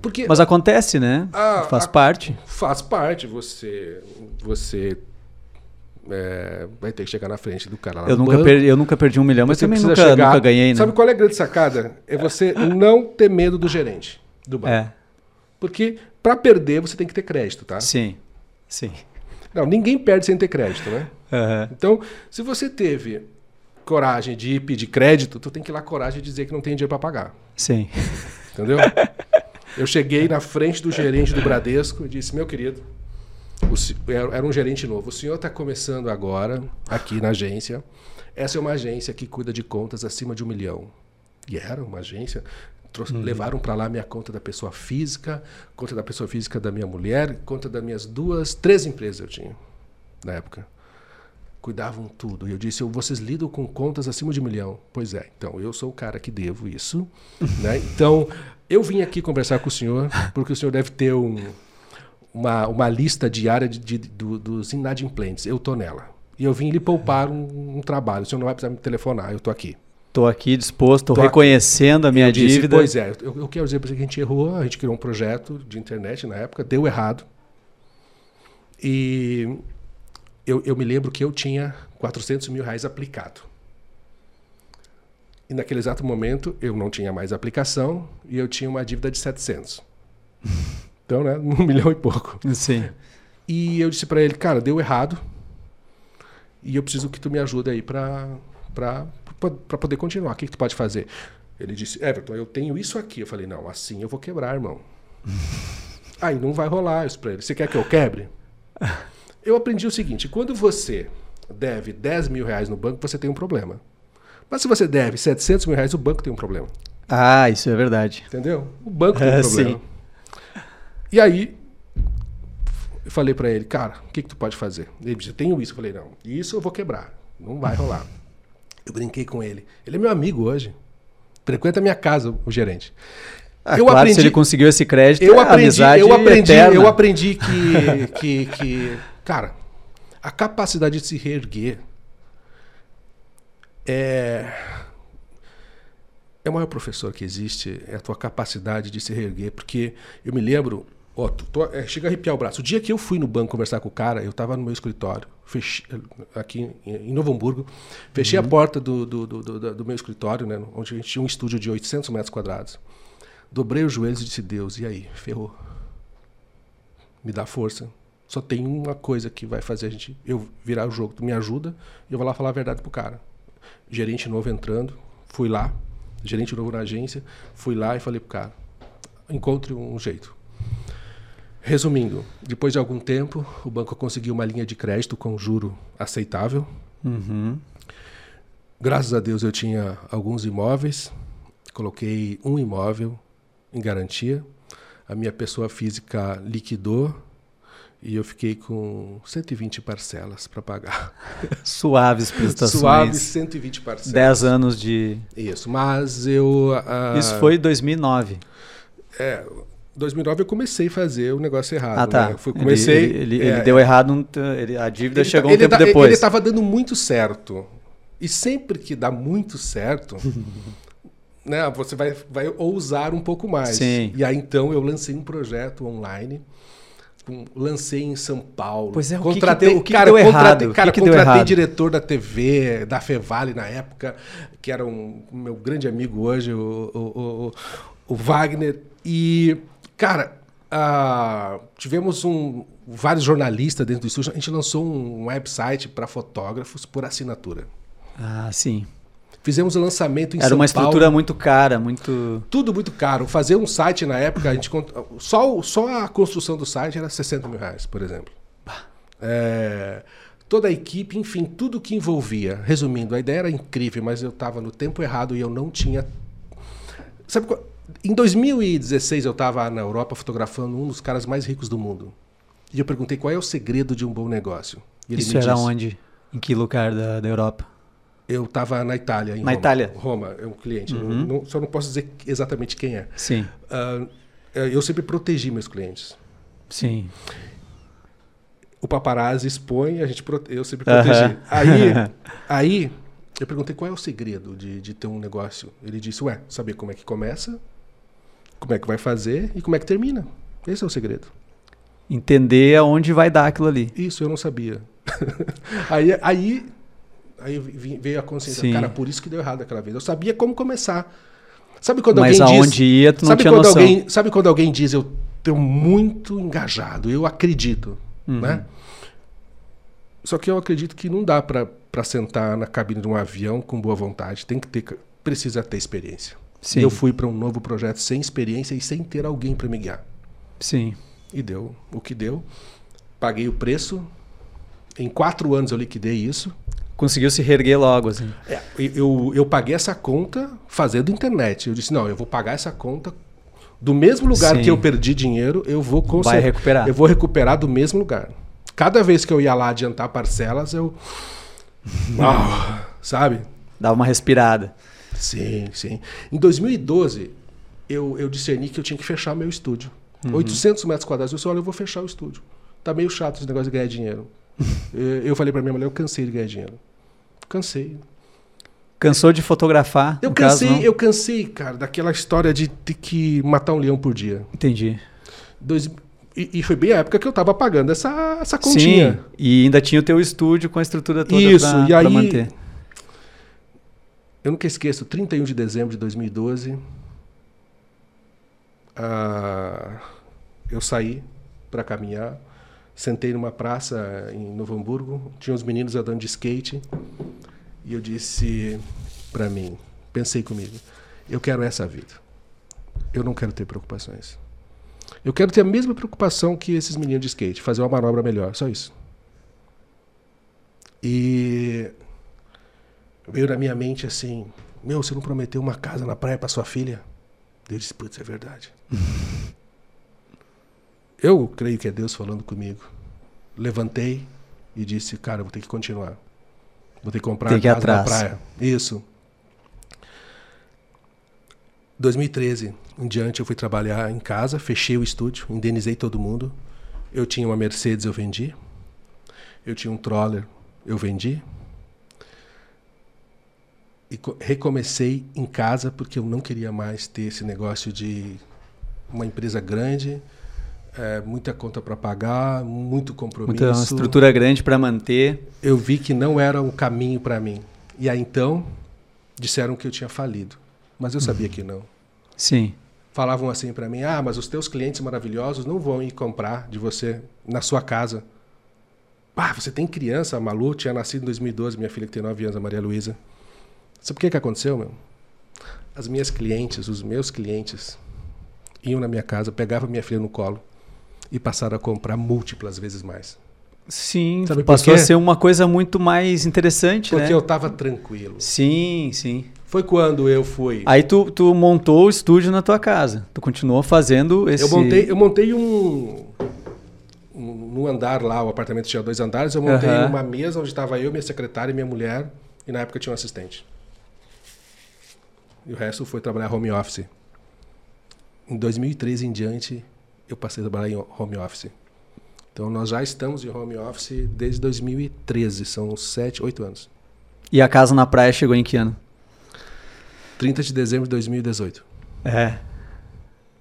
Porque Mas acontece, né? Ah, Faz a- parte. faz parte, você, você é, vai ter que chegar na frente do cara lá Eu no nunca, banco. perdi, eu nunca perdi um milhão, mas Você também precisa nunca, chegar- nunca ganhei, né? Sabe qual é a grande sacada? É você não ter medo do gerente do banco. É, Porque para perder, você tem que ter crédito, tá? sim. Sim. Não, ninguém perde sem ter crédito, né? Aham. Então, se você teve coragem de ir pedir crédito, tu tem que ir lá coragem de dizer que não tem dinheiro para pagar. Sim. Entendeu? Eu cheguei na frente do gerente do Bradesco e disse: Meu querido, o era um gerente novo. O senhor está começando agora aqui na agência. Essa é uma agência que cuida de contas acima de um milhão. E era uma agência. Trouxe- Levaram para lá minha conta da pessoa física, conta da pessoa física da minha mulher, conta das minhas duas, três empresas eu tinha na época. Cuidavam tudo. E eu disse: vocês lidam com contas acima de um milhão. Pois é, então eu sou o cara que devo isso. né? Então, eu vim aqui conversar com o senhor, porque o senhor deve ter um, uma, uma lista diária de, de- do- dos inadimplentes. Eu tô nela. E eu vim lhe poupar um, um trabalho. O senhor não vai precisar me telefonar, eu tô aqui. Tô aqui disposto, tô, Tô aqui. reconhecendo a minha Eu disse, dívida. Pois é, eu, eu quero dizer para você que a gente errou, a gente criou um projeto de internet na época, deu errado. E eu, eu me lembro que eu tinha 400 mil reais aplicado. E naquele exato momento eu não tinha mais aplicação e eu tinha uma dívida de 700. Então, né, um milhão e pouco. Sim. E eu disse para ele, cara, deu errado. E eu preciso que tu me ajude aí para poder continuar. O que, que tu pode fazer? Ele disse, Everton, eu tenho isso aqui. Eu falei, não, assim eu vou quebrar, irmão. aí não vai rolar isso para ele. Você quer que eu quebre? Eu aprendi o seguinte: quando você deve 10 mil reais no banco, você tem um problema. Mas se você deve 700 mil reais, o banco tem um problema. Ah, isso é verdade. Entendeu? O banco tem É, um problema. sim. E aí, eu falei pra ele, cara, o que, que tu pode fazer? Ele disse, eu tenho isso. Eu falei, não, isso eu vou quebrar. Não vai rolar. Eu brinquei com ele. Ele é meu amigo hoje. Frequenta a minha casa, o gerente. Ah, eu claro, aprendi, se ele conseguiu esse crédito, eu é aprendi, amizade eu aprendi, eterna. eu aprendi que, que, que, cara, a capacidade de se reerguer é é o maior professor que existe, é a tua capacidade de se reerguer, porque eu me lembro, ó, tu- tu- é, chega a arrepiar o braço. O dia que eu fui no banco conversar com o cara, eu estava no meu escritório, fechei, aqui em, em Novo Hamburgo, fechei a porta do, do, do, do- do meu escritório, né, onde a gente tinha um estúdio de 800 metros quadrados. Dobrei os joelhos e disse, Deus, e aí? Ferrou. Me dá força. Só tem uma coisa que vai fazer a gente eu virar o jogo. Tu me ajuda e eu vou lá falar a verdade pro cara. Gerente novo entrando, fui lá, gerente novo na agência, fui lá e falei pro cara, encontre um jeito. Resumindo, depois de algum tempo, o banco conseguiu uma linha de crédito com juro aceitável. Uhum. Graças a Deus eu tinha alguns imóveis, coloquei um imóvel em garantia. A minha pessoa física liquidou e eu fiquei com 120 parcelas para pagar. Suaves prestações. Suaves 120 parcelas. 10 anos de. Isso, mas eu. ah, Isso foi 2009. É, 2009 eu comecei a fazer o negócio errado. Ah, tá. né? Fui- comecei. Ele, ele- é, ele deu errado, um ele- a dívida ele chegou tá- um tempo tá- depois. Ele estava dando muito certo. E sempre que dá muito certo, né, você vai, vai ousar um pouco mais. Sim. E aí então eu lancei um projeto online. Com- lancei em São Paulo. Pois é, o que que contratei, deu- o que que cara, deu contratei, errado? O que Cara, que contratei errado? diretor da TV, da Fevale na época, que era um meu grande amigo hoje, o, o, o- o Wagner. E, cara, ah, tivemos um, vários jornalistas dentro do estúdio. A gente lançou um website para fotógrafos por assinatura. Ah, sim. Fizemos o lançamento em Era São uma Paulo. estrutura muito cara, muito. Tudo muito caro. Fazer um site na época, a gente só, só a construção do site era 60 mil reais, por exemplo. É, toda a equipe, enfim, tudo que envolvia. Resumindo, a ideia era incrível, mas eu estava no tempo errado e eu não tinha. Sabe qual- Em 2016 eu estava na Europa fotografando um dos caras mais ricos do mundo. E eu perguntei qual é o segredo de um bom negócio. E ele Isso era disse, onde? Em que lugar da, da Europa? Eu estava na Itália. Em Na Roma. Itália? Roma, é um cliente. Eu Uhum. não- só não posso dizer exatamente quem é. Sim, Ah, eu sempre protegi meus clientes. sim. O paparazzi expõe, a gente prote... eu sempre protegi. Aí, aí eu perguntei qual é o segredo de, de ter um negócio. Ele disse, ué, saber como é que começa, como é que vai fazer e como é que termina. Esse é o segredo. Entender aonde vai dar aquilo ali. Isso eu não sabia. aí, aí, aí veio a consciência, Sim. cara, por isso que deu errado aquela vez. Eu sabia como começar. Sabe quando Mas alguém aonde diz... ia, tu não sabe tinha quando noção. alguém Sabe quando alguém diz, eu estou muito engajado, eu acredito, Uhum. né? Só que eu acredito que não dá pra sentar na cabine de um avião com boa vontade. Tem que ter, precisa ter experiência. Sim, Eu fui para um novo projeto sem experiência e sem ter alguém para me guiar. sim. E deu o que deu. Paguei o preço. Em quatro anos eu liquidei isso. Conseguiu se reerguer logo, assim. É, eu, eu, paguei essa conta fazendo internet. Eu disse, não, eu vou pagar essa conta do mesmo lugar Sim. que eu perdi dinheiro, eu vou Vai conseguir. recuperar. Eu vou recuperar do mesmo lugar. Cada vez que eu ia lá adiantar parcelas, eu. Uau, sabe? Dava uma respirada. Sim, sim. Em 2012, eu, eu discerni que eu tinha que fechar meu estúdio. Uhum. 800 metros quadrados. Eu disse, olha, eu vou fechar o estúdio. Tá meio chato esse negócio de ganhar dinheiro. eu, eu falei pra minha mulher, eu cansei de ganhar dinheiro. Cansei. Cansou de fotografar? Eu caso, cansei, não? eu cansei, cara, daquela história de ter que matar um leão por dia. Entendi. Dois, e, e foi bem a época que eu tava pagando essa, essa continha. Sim, e ainda tinha o teu estúdio com a estrutura toda Isso, pra, e pra aí- manter. Eu nunca esqueço, 31 de dezembro de 2012, ah, eu saí para caminhar, sentei numa praça em Novo Hamburgo, tinha uns meninos andando de skate, e eu disse para mim, pensei comigo, eu quero essa vida. Eu não quero ter preocupações. Eu quero ter a mesma preocupação que esses meninos de skate, fazer uma manobra melhor, só isso. E veio na minha mente assim: Meu, você não prometeu uma casa na praia para sua filha? Eu disse: Putz, é verdade. eu creio que é Deus falando comigo. Levantei e disse: Cara, vou ter que continuar. Vou ter que comprar Tem que casa na atrás. praia. Isso. 2013 em diante eu fui trabalhar em casa, fechei o estúdio, indenizei todo mundo. Eu tinha uma Mercedes, eu vendi. Eu tinha um Troller, eu vendi. E co- recomecei em casa porque eu não queria mais ter esse negócio de uma empresa grande, é, muita conta para pagar, muito compromisso. Muita estrutura grande para manter. Eu vi que não era um caminho para mim. E aí então disseram que eu tinha falido, mas eu sabia que não. Sim. Falavam assim para mim: "Ah, mas os teus clientes maravilhosos não vão ir comprar de você na sua casa". Ah, você tem criança, a Malu tinha nascido em 2012, minha filha que tem 9 anos, a Maria Luísa. Sabe o que que aconteceu, meu? As minhas clientes, os meus clientes iam na minha casa, pegavam minha filha no colo e passaram a comprar múltiplas vezes mais. Sim, Sabe passou a ser uma coisa muito mais interessante, Porque né? eu tava tranquilo. Sim, sim. Foi quando eu fui. Aí tu, tu montou o estúdio na tua casa. Tu continuou fazendo esse... Eu montei, eu montei um, um. No andar lá, o apartamento tinha dois andares, eu montei Aham. uma mesa onde estava eu, minha secretária e minha mulher, e na época tinha um assistente. E o resto foi trabalhar home office. Em 2013 em diante, eu passei a trabalhar em home office. Então nós já estamos em home office desde 2013, são sete, oito anos. E a casa na praia chegou em que ano? 30 de dezembro de 2018. É.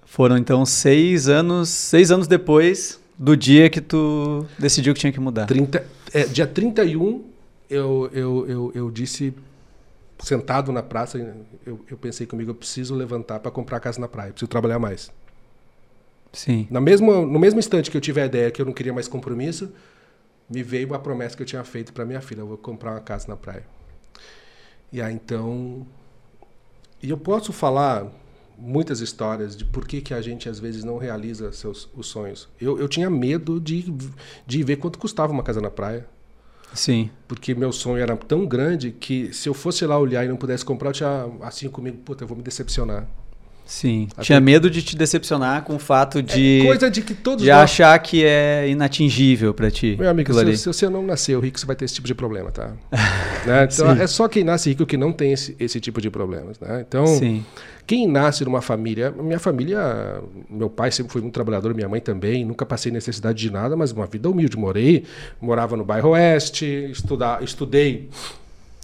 Foram então seis anos, seis anos depois do dia que tu decidiu que tinha que mudar. 30, é, dia 31, eu, eu, eu, eu disse, sentado na praça, eu, eu pensei comigo, eu preciso levantar para comprar casa na praia, preciso trabalhar mais. Sim. Na mesma, no mesmo instante que eu tive a ideia que eu não queria mais compromisso, me veio uma promessa que eu tinha feito para minha filha, eu vou comprar uma casa na praia. E aí então, e eu posso falar muitas histórias de por que, que a gente às vezes não realiza seus os sonhos. Eu, eu tinha medo de, de ver quanto custava uma casa na praia. Sim. Porque meu sonho era tão grande que se eu fosse lá olhar e não pudesse comprar, eu tinha assim comigo, puta, eu vou me decepcionar. Sim. Tinha medo de te decepcionar com o fato de, É coisa de que todos de nós achar que é inatingível pra ti. Meu amigo, se, se você não nasceu rico, você vai ter esse tipo de problema, tá? Né? Então, Sim. é só quem nasce rico que não tem esse, esse tipo de problemas, né? Então, Sim. quem nasce numa família... Minha família... Meu pai sempre foi muito trabalhador, minha mãe também. Nunca passei necessidade de nada, mas uma vida humilde. Morei, morava no bairro Oeste, estudar, estudei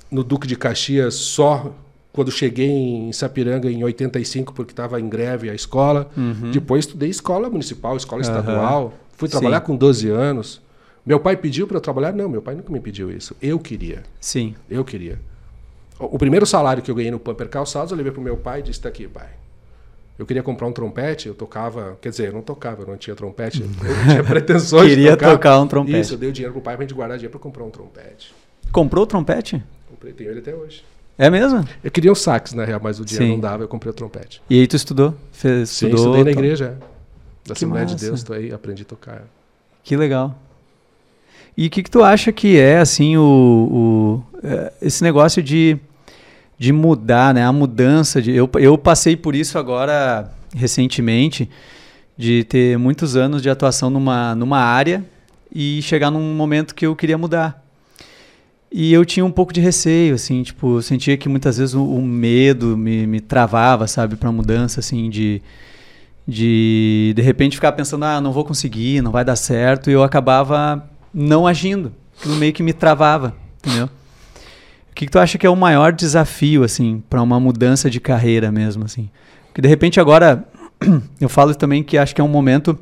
no Duque de Caxias só quando cheguei em Sapiranga em 85, porque estava em greve a escola. Uhum. Depois estudei escola municipal, escola Aham. estadual. Fui Sim. trabalhar com 12 anos. Meu pai pediu para eu trabalhar? Não, meu pai nunca me pediu isso. Eu queria. Sim. Eu queria. O o primeiro salário que eu ganhei no Pamper Calçados, eu levei pro meu pai e disse: tá aqui, pai. Eu queria comprar um trompete, eu tocava. Quer dizer, eu não tocava, eu não tinha trompete. Eu não tinha pretensões Queria de tocar. tocar um trompete. Isso, eu dei o dinheiro pro pai pra gente guardar dinheiro pra comprar um trompete. Comprou o trompete? Comprei, tenho ele até hoje. É mesmo? Eu queria um sax, na real, mas o dinheiro Sim. não dava, eu comprei o trompete. E aí tu estudou? Fez, Sim, estudou, estudei na igreja, é. da Assembleia de. Deus, tô aí, aprendi a tocar. Que legal. E o que, que tu acha que é, assim, o, o- é, esse negócio de, de mudar, né? A mudança. De, eu, eu passei por isso agora, recentemente, de ter muitos anos de atuação numa, numa área e chegar num momento que eu queria mudar. E eu tinha um pouco de receio, assim, tipo, sentia que muitas vezes o, o medo me, me travava, sabe, para mudança, assim, de de de repente ficar pensando, ah, não vou conseguir, não vai dar certo, e eu acabava não agindo. Aquilo meio que me travava, entendeu? O que, que tu acha que é o maior desafio, assim, para uma mudança de carreira mesmo, assim? Porque de repente agora, eu falo também que acho que é um momento,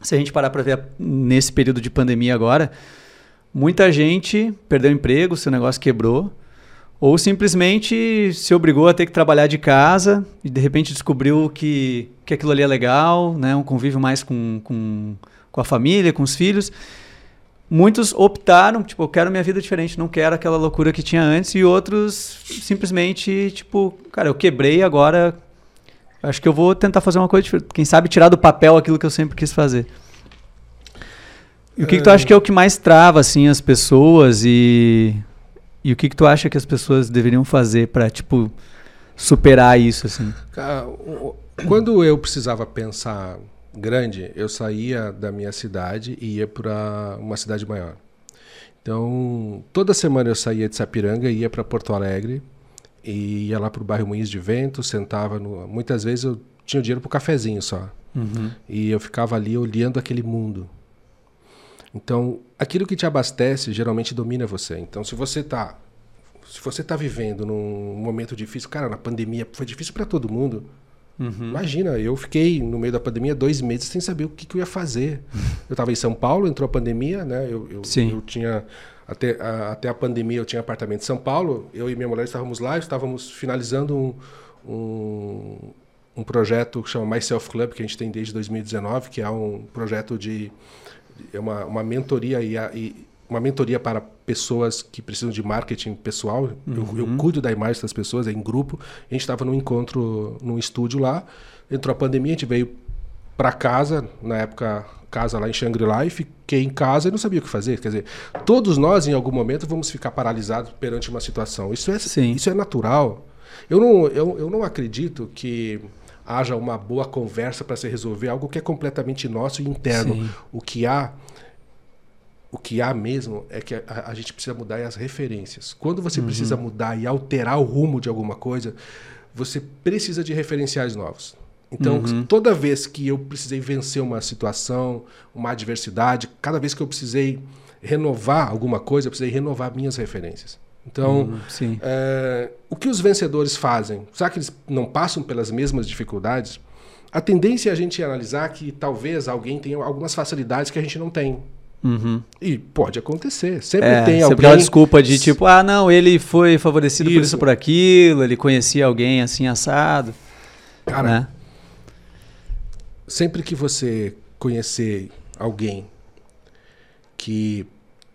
se a gente parar para ver nesse período de pandemia agora, muita gente perdeu emprego, seu negócio quebrou, ou simplesmente se obrigou a ter que trabalhar de casa e de repente descobriu que, que aquilo ali é legal, né? um convívio mais com, com, com a família, com os filhos. Muitos optaram, tipo, eu quero minha vida diferente, não quero aquela loucura que tinha antes, e outros simplesmente, tipo, cara, eu quebrei agora, acho que eu vou tentar fazer uma coisa diferente. Quem sabe tirar do papel aquilo que eu sempre quis fazer. E o que, que tu acha que é o que mais trava, assim, as pessoas e, e o que, que tu acha que as pessoas deveriam fazer para tipo, superar isso, assim? Quando eu precisava pensar grande, eu saía da minha cidade e ia para uma cidade maior. Então, toda semana eu saía de Sapiranga e ia para Porto Alegre e ia lá para o bairro Moinhos de Vento, sentava no... Muitas vezes eu tinha dinheiro para o cafezinho só. E eu ficava ali olhando aquele mundo. Então, aquilo que te abastece geralmente domina você. Então, se você está se você está vivendo num momento difícil, cara, na pandemia foi difícil para todo mundo. Imagina, eu fiquei no meio da pandemia dois meses sem saber o que, que eu ia fazer. Eu estava em São Paulo, entrou a pandemia, né? Eu, eu, eu tinha até a, até a pandemia eu tinha apartamento em São Paulo. Eu e minha mulher estávamos lá, estávamos finalizando um, um, um projeto que chama Myself Club que a gente tem desde 2019, que é um projeto de é uma, uma mentoria e, a- e uma mentoria para pessoas que precisam de marketing pessoal. Eu, eu cuido da imagem das pessoas, é em grupo. A gente estava num encontro, num estúdio lá. Entrou a pandemia, a gente veio para casa. Na época, casa lá em Shangri-La e fiquei em casa e não sabia o que fazer. Quer dizer, todos nós, em algum momento, vamos ficar paralisados perante uma situação. Isso é, Sim. isso é natural. Eu não, eu, eu não acredito que haja uma boa conversa para se resolver algo que é completamente nosso e interno. Sim. O que há o que há mesmo é que a, a gente precisa mudar as referências. Quando você Uhum. precisa mudar e alterar o rumo de alguma coisa, você precisa de referenciais novos. Então, Uhum. toda vez que eu precisei vencer uma situação, uma adversidade, cada vez que eu precisei renovar alguma coisa, eu precisei renovar minhas referências. Então, sim. é, o que os vencedores fazem? Será que eles não passam pelas mesmas dificuldades? A tendência é a gente analisar que talvez alguém tenha algumas facilidades que a gente não tem. Uhum. E pode acontecer. Sempre É, tem sempre alguém. aquela desculpa de tipo, ah, não, ele foi favorecido por Isso. isso por aquilo, ele conhecia alguém assim assado. Cara, né? sempre que você conhecer alguém que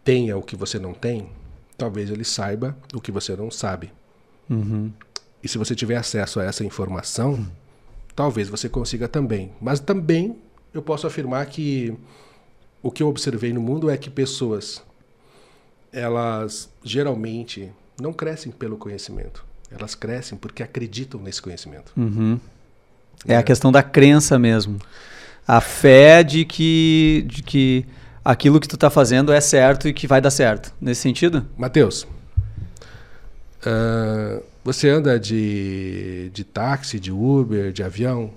tenha o que você não tem, talvez ele saiba o que você não sabe. Uhum. E se você tiver acesso a essa informação, talvez você consiga também. Mas também eu posso afirmar que o que eu observei no mundo é que pessoas, elas geralmente não crescem pelo conhecimento. Elas crescem porque acreditam nesse conhecimento. Uhum. É a questão da crença mesmo. A fé de que, de que aquilo que tu tá fazendo é certo e que vai dar certo. Nesse sentido? Matheus, ah, você anda de, de táxi, de Uber, de avião?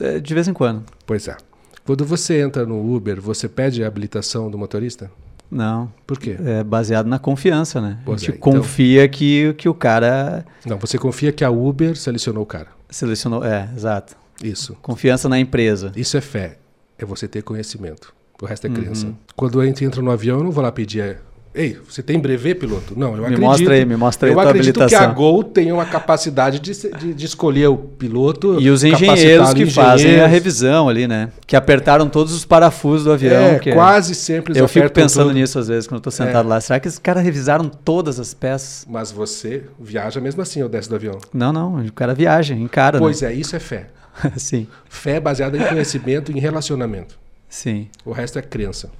É, De vez em quando. Pois é. Quando você entra no Uber, você pede a habilitação do motorista? Não. Por quê? É baseado na confiança, né? Pois a gente é, então- confia que, que o cara Não, você confia que a Uber selecionou o cara. selecionou. É, exato. Isso. Confiança na empresa. Isso é fé. É você ter conhecimento. O resto é Uhum. crença. Quando a gente entra no avião, eu não vou lá pedir. é, Ei, você tem brevet, piloto? Não, eu Me acredito. mostra aí, me mostra aí Eu acredito que a habilitação. Gol tem uma capacidade de, de, de escolher o piloto. E os engenheiros que fazem a engenheiros. revisão ali, né? Que apertaram todos os parafusos do avião. É, que quase sempre eles Eu fico pensando tudo. nisso às vezes quando eu tô sentado É. lá. Será que esses caras revisaram todas as peças? Mas você viaja mesmo assim ou desce do avião? Não, não. O cara viaja, encara. Pois é, isso é fé. né? sim, Fé é baseada em conhecimento e em relacionamento. Sim. O resto é crença.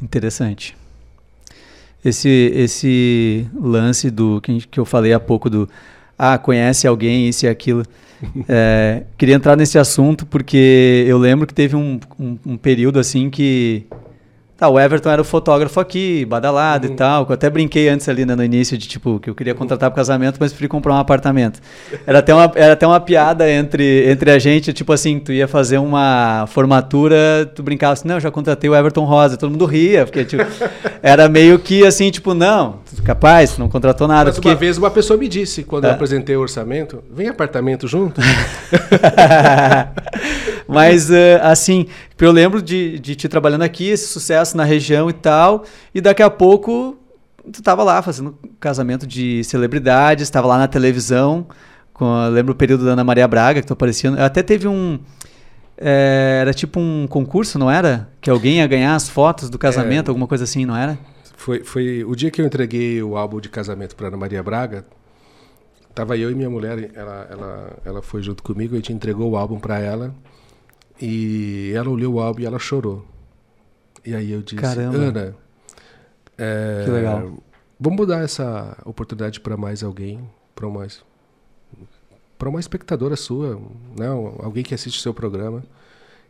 Interessante. Esse, esse lance do que, gente- que eu falei há pouco do ah, conhece alguém, isso e aquilo. É, queria entrar nesse assunto porque eu lembro que teve um, um, um período assim que. Tá, o Everton era o fotógrafo aqui, badalado Uhum. e tal. que Eu até brinquei antes ali né, no início de tipo que eu queria contratar para casamento, mas preferi comprar um apartamento. Era até uma, era até uma piada entre, entre a gente, tipo assim, tu ia fazer uma formatura, tu brincava assim, não, eu já contratei o Everton Rosa, todo mundo ria, porque tipo, era meio que assim, tipo, não, capaz, não contratou nada. Mas porque... uma vez uma pessoa me disse, quando eu É. apresentei o orçamento, vem apartamento junto? Mas, eh, assim, eu lembro de, de te trabalhando aqui, esse sucesso na região e tal, e daqui a pouco tu tava lá fazendo casamento de celebridades, estava lá na televisão, com, lembro o período da Ana Maria Braga, que tu aparecia, até teve um... eh, era tipo um concurso, não era? Que alguém ia ganhar as fotos do casamento, É. alguma coisa assim, não era? Foi, foi o dia que eu entreguei o álbum de casamento para Ana Maria Braga. Tava eu e minha mulher, ela, ela, ela foi junto comigo, a gente entregou o álbum para ela. E ela olhou o álbum e ela chorou. E aí eu disse, Caramba. Ana, é, Que legal. vamos dar essa oportunidade para mais alguém, para mais para uma espectadora sua, não, alguém que assiste o seu programa.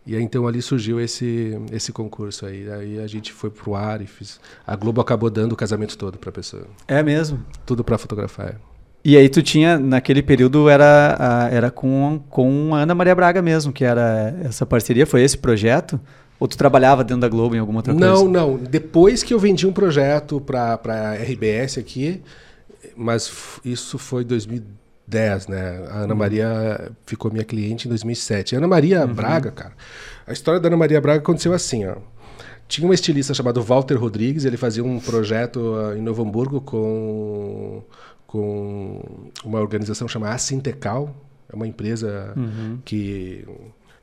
E aí, então ali surgiu esse esse concurso aí. Aí a gente foi pro ar e fiz. A Globo acabou dando o casamento todo pra pessoa. É mesmo. Tudo pra fotografar. E aí tu tinha, naquele período, era, a- era com, com a Ana Maria Braga mesmo, que era essa parceria, foi esse projeto? Ou tu trabalhava dentro da Globo em alguma outra Não, coisa? não. Depois que eu vendi um projeto pra, pra RBS aqui, mas isso foi 2010, né? A Ana Maria ficou minha cliente em 2007. A Ana Maria Braga, cara. A história da Ana Maria Braga aconteceu assim, ó. Tinha um estilista chamado Walter Rodrigues, ele fazia um projeto ah, em Novo Hamburgo com, com uma organização chamada Asintecal, é uma empresa que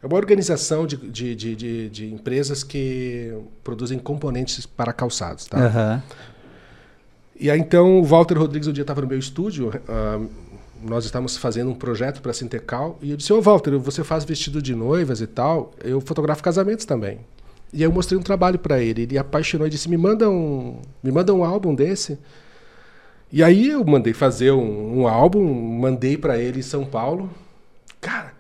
é uma organização de, de, de, de, de empresas que produzem componentes para calçados, tá? Aham. E aí então o Walter Rodrigues um dia estava no meu estúdio, ah, nós estávamos fazendo um projeto para a Sintecal e eu disse: Ô Walter, você faz vestido de noivas e tal, eu fotografo casamentos também. E aí eu mostrei um trabalho para ele, ele apaixonou e disse: me manda um, me manda um álbum desse. E aí eu mandei fazer um, um álbum, mandei para ele em São Paulo. Cara,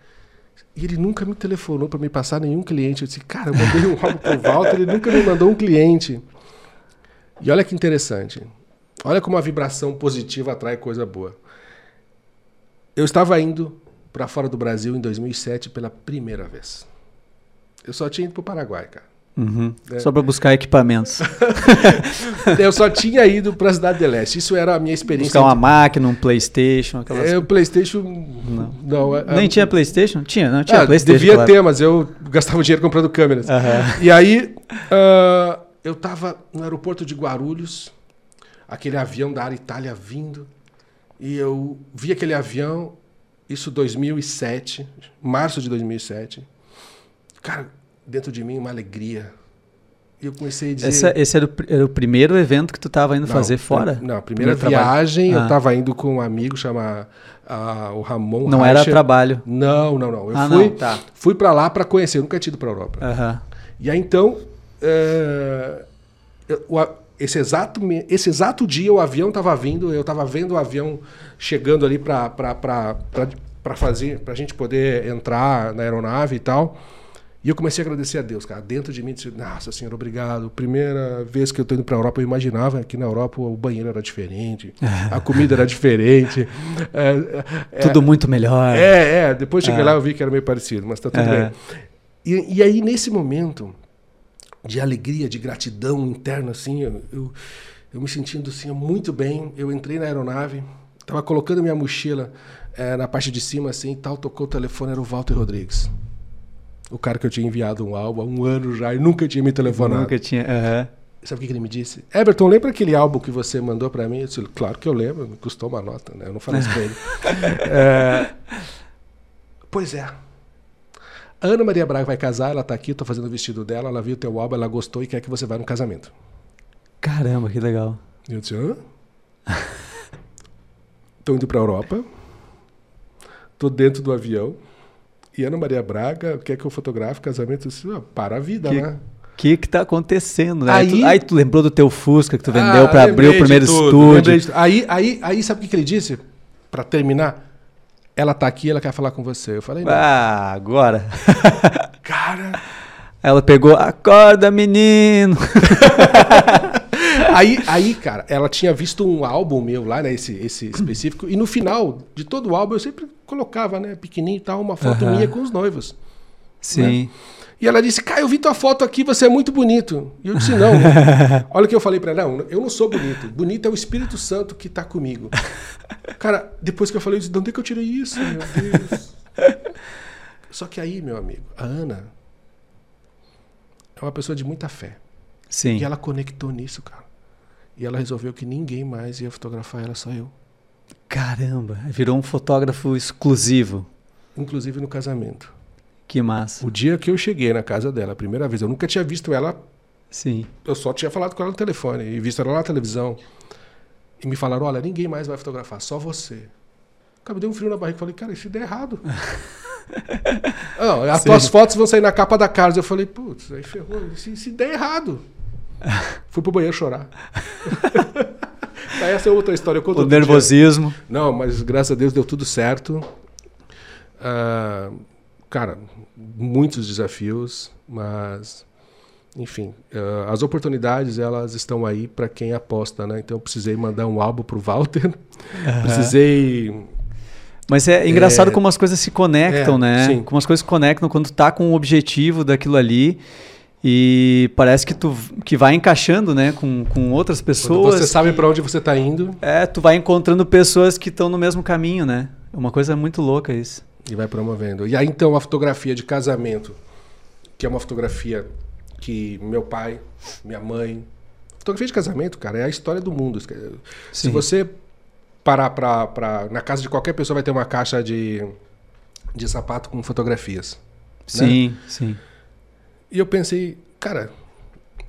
ele nunca me telefonou para me passar nenhum cliente. Eu disse: cara, eu mandei um álbum pro Walter, ele nunca me mandou um cliente. E olha que interessante. Olha como a vibração positiva atrai coisa boa. Eu estava indo para fora do Brasil em 2007 pela primeira vez. Eu só tinha ido para o Paraguai, cara. Uhum. É. Só para buscar equipamentos. Eu só tinha ido para a Cidade de Leste. Isso era a minha experiência. buscar uma máquina, um Playstation, aquelas... É, o PlayStation. Não. Não, é- Nem é- tinha Playstation? Tinha, não tinha Ah, Playstation. devia claro. ter, mas eu gastava dinheiro comprando câmeras. Aham. E aí, ah, eu tava no aeroporto de Guarulhos, aquele avião da Air Itália vindo, e eu vi aquele avião, isso 2007, março de 2007. Cara, dentro de mim uma alegria. E eu comecei a dizer... Essa- esse era o, era o primeiro evento que tu estava indo Não, fazer fora? Não, a primeira Primeiro trabalho. viagem Ah. eu tava indo com um amigo chama ah, o Ramon Não era Reicher. trabalho. Não, não, não. Eu ah, fui, não, tá. fui para lá para conhecer, eu nunca tinha ido para Europa. Aham. E aí então, é, eu- o a- esse, exato, esse exato dia o avião estava vindo, eu estava vendo o avião chegando ali para fazer, para a gente poder entrar na aeronave e tal. E eu comecei a agradecer a Deus, cara. Dentro de mim, disse, nossa senhora, obrigado. Primeira vez que eu tô indo para a Europa, eu imaginava que na Europa o banheiro era diferente, a comida era diferente. É, é, Tudo muito melhor. é, é. Depois cheguei Ah. lá eu vi que era meio parecido, mas tá tudo Aham. bem. E, e aí, nesse momento de alegria, de gratidão interna, assim, eu, eu, eu me sentindo assim, muito bem. Eu entrei na aeronave, tava colocando minha mochila eh, na parte de cima, assim, e tal, tocou o telefone, era o Walter Rodrigues. O cara que eu tinha enviado um álbum há um ano já e nunca tinha me telefonado. Nunca tinha. aham. Sabe o que que ele me disse? Everton, lembra aquele álbum que você mandou pra mim? Eu disse, claro que eu lembro, me custou uma nota, né? Eu não falei isso pra ele. É, Pois é. A Ana Maria Braga vai casar, ela tá aqui, eu tô fazendo o vestido dela, ela viu o teu álbum, ela gostou e quer que você vá no casamento. Caramba, que legal. E eu disse, hã? tô indo pra Europa, tô dentro do avião, e Ana Maria Braga quer que eu fotografe casamento. Eu disse, "Ah, para a vida, Que- né? O que que tá acontecendo, né? Aí, Aí- tu, aí tu lembrou do teu Fusca que tu vendeu Ah, pra abrir o primeiro tudo, estúdio. Aí, aí, aí, sabe o que, que ele disse? Pra terminar, ela tá aqui, ela quer falar com você. Eu falei, não. Ah, agora. cara. Ela pegou, acorda, menino. Aí, aí, cara, ela tinha visto um álbum meu lá, né? Esse, esse específico. E no final de todo o álbum eu sempre colocava, né? Pequenininho e tal, uma foto minha com os noivos. Sim. E ela disse, Caio, eu vi tua foto aqui, você é muito bonito. E eu disse, não. Olha o que eu falei pra ela, não, eu não sou bonito. Bonito é o Espírito Santo que tá comigo. Cara, depois que eu falei, eu disse, de onde é que eu tirei isso, meu Deus? Só que aí, meu amigo, a Ana é uma pessoa de muita fé. Sim. E ela conectou nisso, cara. E ela resolveu que ninguém mais ia fotografar ela, só eu. Caramba, virou um fotógrafo exclusivo. Inclusive no casamento. Que massa. O dia que eu cheguei na casa dela, a primeira vez, eu nunca tinha visto ela Sim. Eu só tinha falado com ela no telefone e visto ela na televisão. E me falaram: olha, ninguém mais vai fotografar, só você. Cara, me deu um frio na barriga. Falei, cara, isso der errado. Não, as Sim. tuas fotos vão sair na capa da Carlos. Eu falei, putz, aí ferrou. E Se, se der errado. Fui pro banheiro chorar. Aí essa é outra história. O outro dia. nervosismo. Não, mas graças a Deus deu tudo certo. Ah, cara, muitos desafios, mas enfim, ah, as oportunidades elas estão aí para quem aposta, né? Então eu precisei mandar um álbum pro Walter, precisei Mas é engraçado É. como as coisas se conectam, É, né? sim. Como as coisas se conectam quando tá com o objetivo daquilo ali e parece que tu que vai encaixando, né, com, com outras quando pessoas. você sabe para onde você está indo É, tu vai encontrando pessoas que estão no mesmo caminho, né? É uma coisa muito louca isso. e vai promovendo. E aí então a fotografia de casamento, que é uma fotografia que meu pai, minha mãe, fotografia de casamento, cara, é a história do mundo. Se Sim. você parar pra, pra. Na casa de qualquer pessoa vai ter uma caixa de, de sapato com fotografias. Sim, sim. E eu pensei, cara,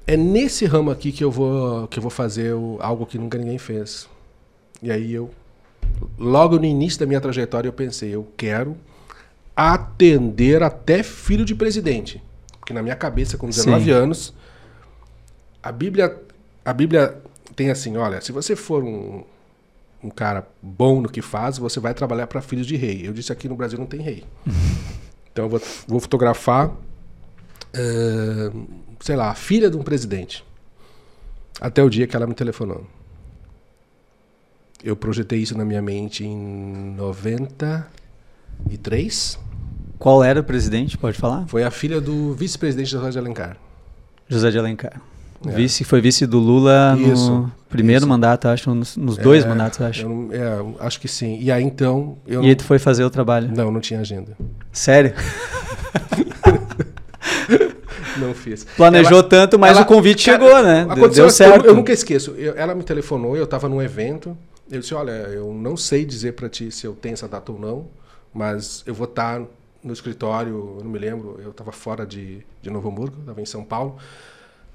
é nesse ramo aqui que eu vou, que eu vou fazer o- algo que nunca ninguém fez. E aí eu logo no início da minha trajetória, eu pensei, eu quero atender até filho de presidente. Porque na minha cabeça, com 19 Sim. anos, a Bíblia, a Bíblia tem assim, olha, se você for um, um cara bom no que faz, você vai trabalhar para filhos de rei. Eu disse aqui no Brasil não tem rei. então eu vou, vou fotografar, eh, sei lá, a filha de um presidente. Até o dia que ela me telefonou. Eu projetei isso na minha mente em 93. Qual era o presidente? Pode falar? Foi a filha do vice-presidente José de Alencar. José de Alencar. É. Vice, foi vice do Lula Isso, no primeiro isso. mandato, acho, nos, nos dois É, mandatos, acho. Eu é, acho que sim. E aí então. Eu E aí tu foi fazer o trabalho. não, não tinha agenda. Sério? Não fiz. Planejou Ela- tanto, mas ela- o convite Cara, chegou, né? Aconteceu, Deu eu- certo. Eu, nunca esqueço. Eu- ela me telefonou, eu estava num evento. Eu disse: Olha, eu não sei dizer para ti se eu tenho essa data ou não, mas eu vou estar no escritório. Eu não me lembro, eu estava fora de, de Novo Hamburgo, estava em São Paulo.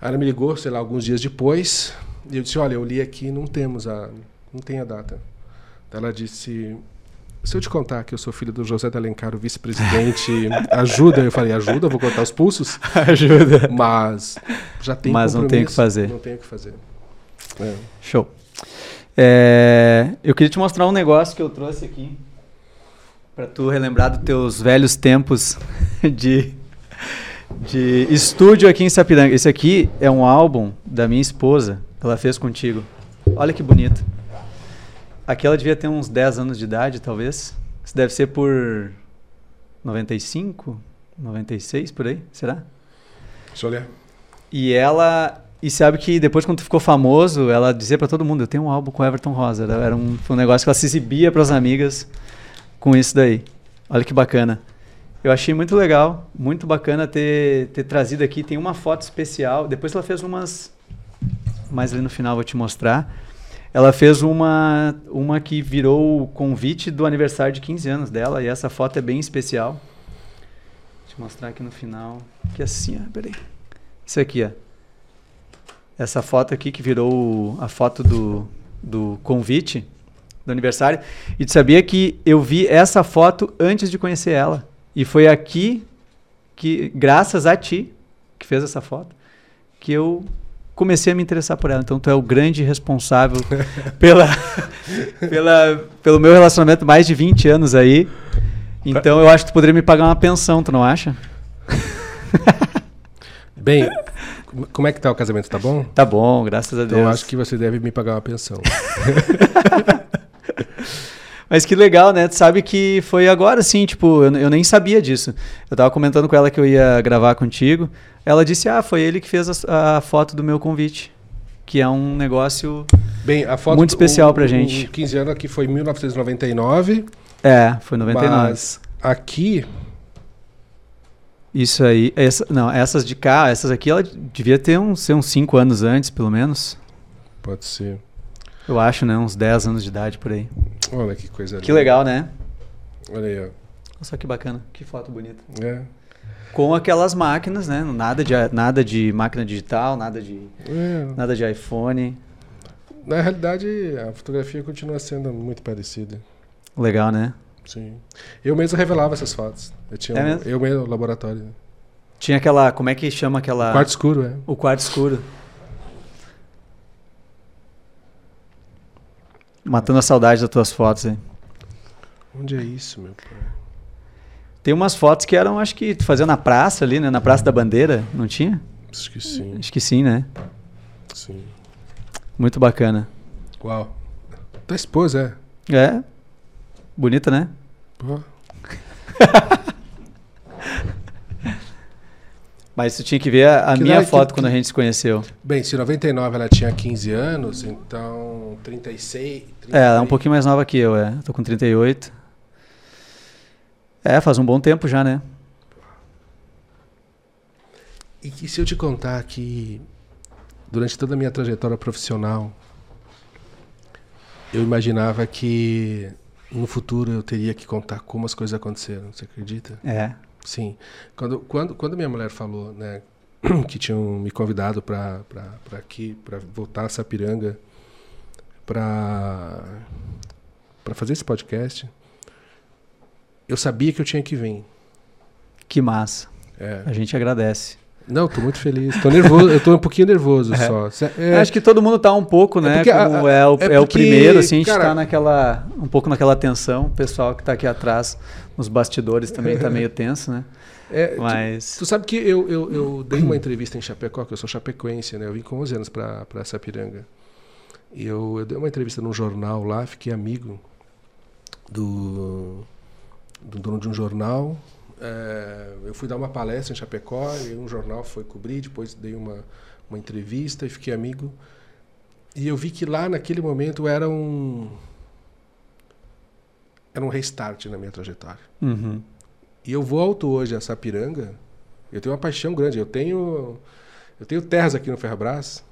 Aí ela me ligou, sei lá, alguns dias depois. E eu disse: Olha, eu li aqui, não temos a, não tem a data. Ela disse: Se eu te contar que eu sou filho do José Alencar, o vice-presidente, ajuda? Eu falei: Ajuda, vou cortar os pulsos. Ajuda. Mas já tem Mas não tem o que fazer. Não tem o que fazer. É. Show. É, eu queria te mostrar um negócio que eu trouxe aqui para tu relembrar dos teus velhos tempos de, de estúdio aqui em Sapiranga. Esse aqui é um álbum da minha esposa, ela fez contigo. Olha que bonito. Aqui ela devia ter uns 10 anos de idade, talvez. Isso deve ser por 95, 96 por aí, será? Deixa eu olhar. E ela. E sabe que depois, quando ficou famoso, ela dizia pra todo mundo: Eu tenho um álbum com Everton Rosa. Era, um, um negócio que ela se exibia pras amigas com isso daí. Olha que bacana. Eu achei muito legal, muito bacana ter, ter trazido aqui. Tem uma foto especial. Depois ela fez umas. Mais ali no final vou te mostrar. Ela fez uma, uma que virou o convite do aniversário de 15 anos dela. E essa foto é bem especial. Deixa eu mostrar aqui no final. Que assim, ó, peraí. Isso aqui, ó. Essa foto aqui que virou a foto do, do convite do aniversário. E tu sabia que eu vi essa foto antes de conhecer ela. E foi aqui que, graças a ti, que fez essa foto, que eu comecei a me interessar por ela. Então tu é o grande responsável pela, pela, pelo meu relacionamento mais de 20 anos aí. Então eu acho que tu poderia me pagar uma pensão, tu não acha? Bem, como- é que tá o casamento? Tá bom? Tá bom, graças a Então Deus. eu acho que você deve me pagar uma pensão. Mas que legal, né? Tu sabe que foi agora sim, tipo, eu, eu nem sabia disso. Eu tava comentando com ela que eu ia gravar contigo. Ela disse: Ah, foi ele que fez a, a foto do meu convite. Que é um negócio. Bem, a foto Muito especial o- pra gente. O 15 anos aqui foi em 1999. É, foi 99. Mas aqui, Isso aí. Essa, não, essas de cá, essas aqui, ela devia ter uns, ser uns 5 anos antes, pelo menos. pode ser. Eu acho, né? Uns 10 anos de idade por aí. Olha que coisa linda. Que legal, né? Olha aí, ó. Olha só que bacana. Que foto bonita. É. Com aquelas máquinas, né? Nada de, nada de máquina digital, nada de, É. nada de iPhone. Na realidade, a fotografia continua sendo muito parecida. Legal, né? Sim. Eu mesmo revelava essas fotos. Eu tinha É um- mesmo? eu mesmo laboratório. Tinha aquela. Como é que chama aquela. Quarto escuro, é. O quarto escuro. Matando a saudade das tuas fotos aí. Onde é isso, meu pai? Tem umas fotos que eram, acho que tu fazia na praça ali, né? Na Praça da Bandeira, não tinha? Acho que sim, Acho que sim, né? sim. Muito bacana. Uau. Tua esposa, é? É. Bonita, né? Pô. Mas tu tinha que ver a, a Que minha idade que- foto quando a gente se conheceu. Bem, se em 99 ela tinha 15 anos, então 36. É, ela é um 30 pouquinho mais nova que eu, é. Tô com 38. É, faz um bom tempo já, né? E que se eu te contar que durante toda a minha trajetória profissional, eu imaginava que no futuro eu teria que contar como as coisas aconteceram, você acredita? É. Sim. Quando, quando, quando minha mulher falou, né, que tinham me convidado para aqui, para voltar a Sapiranga, para para fazer esse podcast, eu sabia que eu tinha que vir. Que massa. É. A gente agradece. Não, tô muito feliz. Tô nervoso, eu tô um pouquinho nervoso só. Cê- é, Acho que todo mundo tá um pouco, né? porque a- como a- é, o, é é o porque, primeiro, assim, a gente cara- tá naquela. um pouco naquela tensão. O pessoal que tá aqui atrás, nos bastidores, também tá meio tenso, né? é, tu- Mas. Tu sabe que eu, eu, eu dei uma entrevista em Chapecó, que eu sou chapecoense, né? Eu vim com 11 anos para Sapiranga. E eu, eu dei uma entrevista num jornal lá, fiquei amigo do, do dono de um jornal. É, eu fui dar uma palestra em Chapecó e um jornal foi cobrir, depois dei uma, uma entrevista e fiquei amigo. E eu vi que lá naquele momento era um era um restart na minha trajetória. Uhum. E eu volto hoje a Sapiranga. Eu tenho uma paixão grande. Eu tenho eu tenho terras aqui no Ferrabras.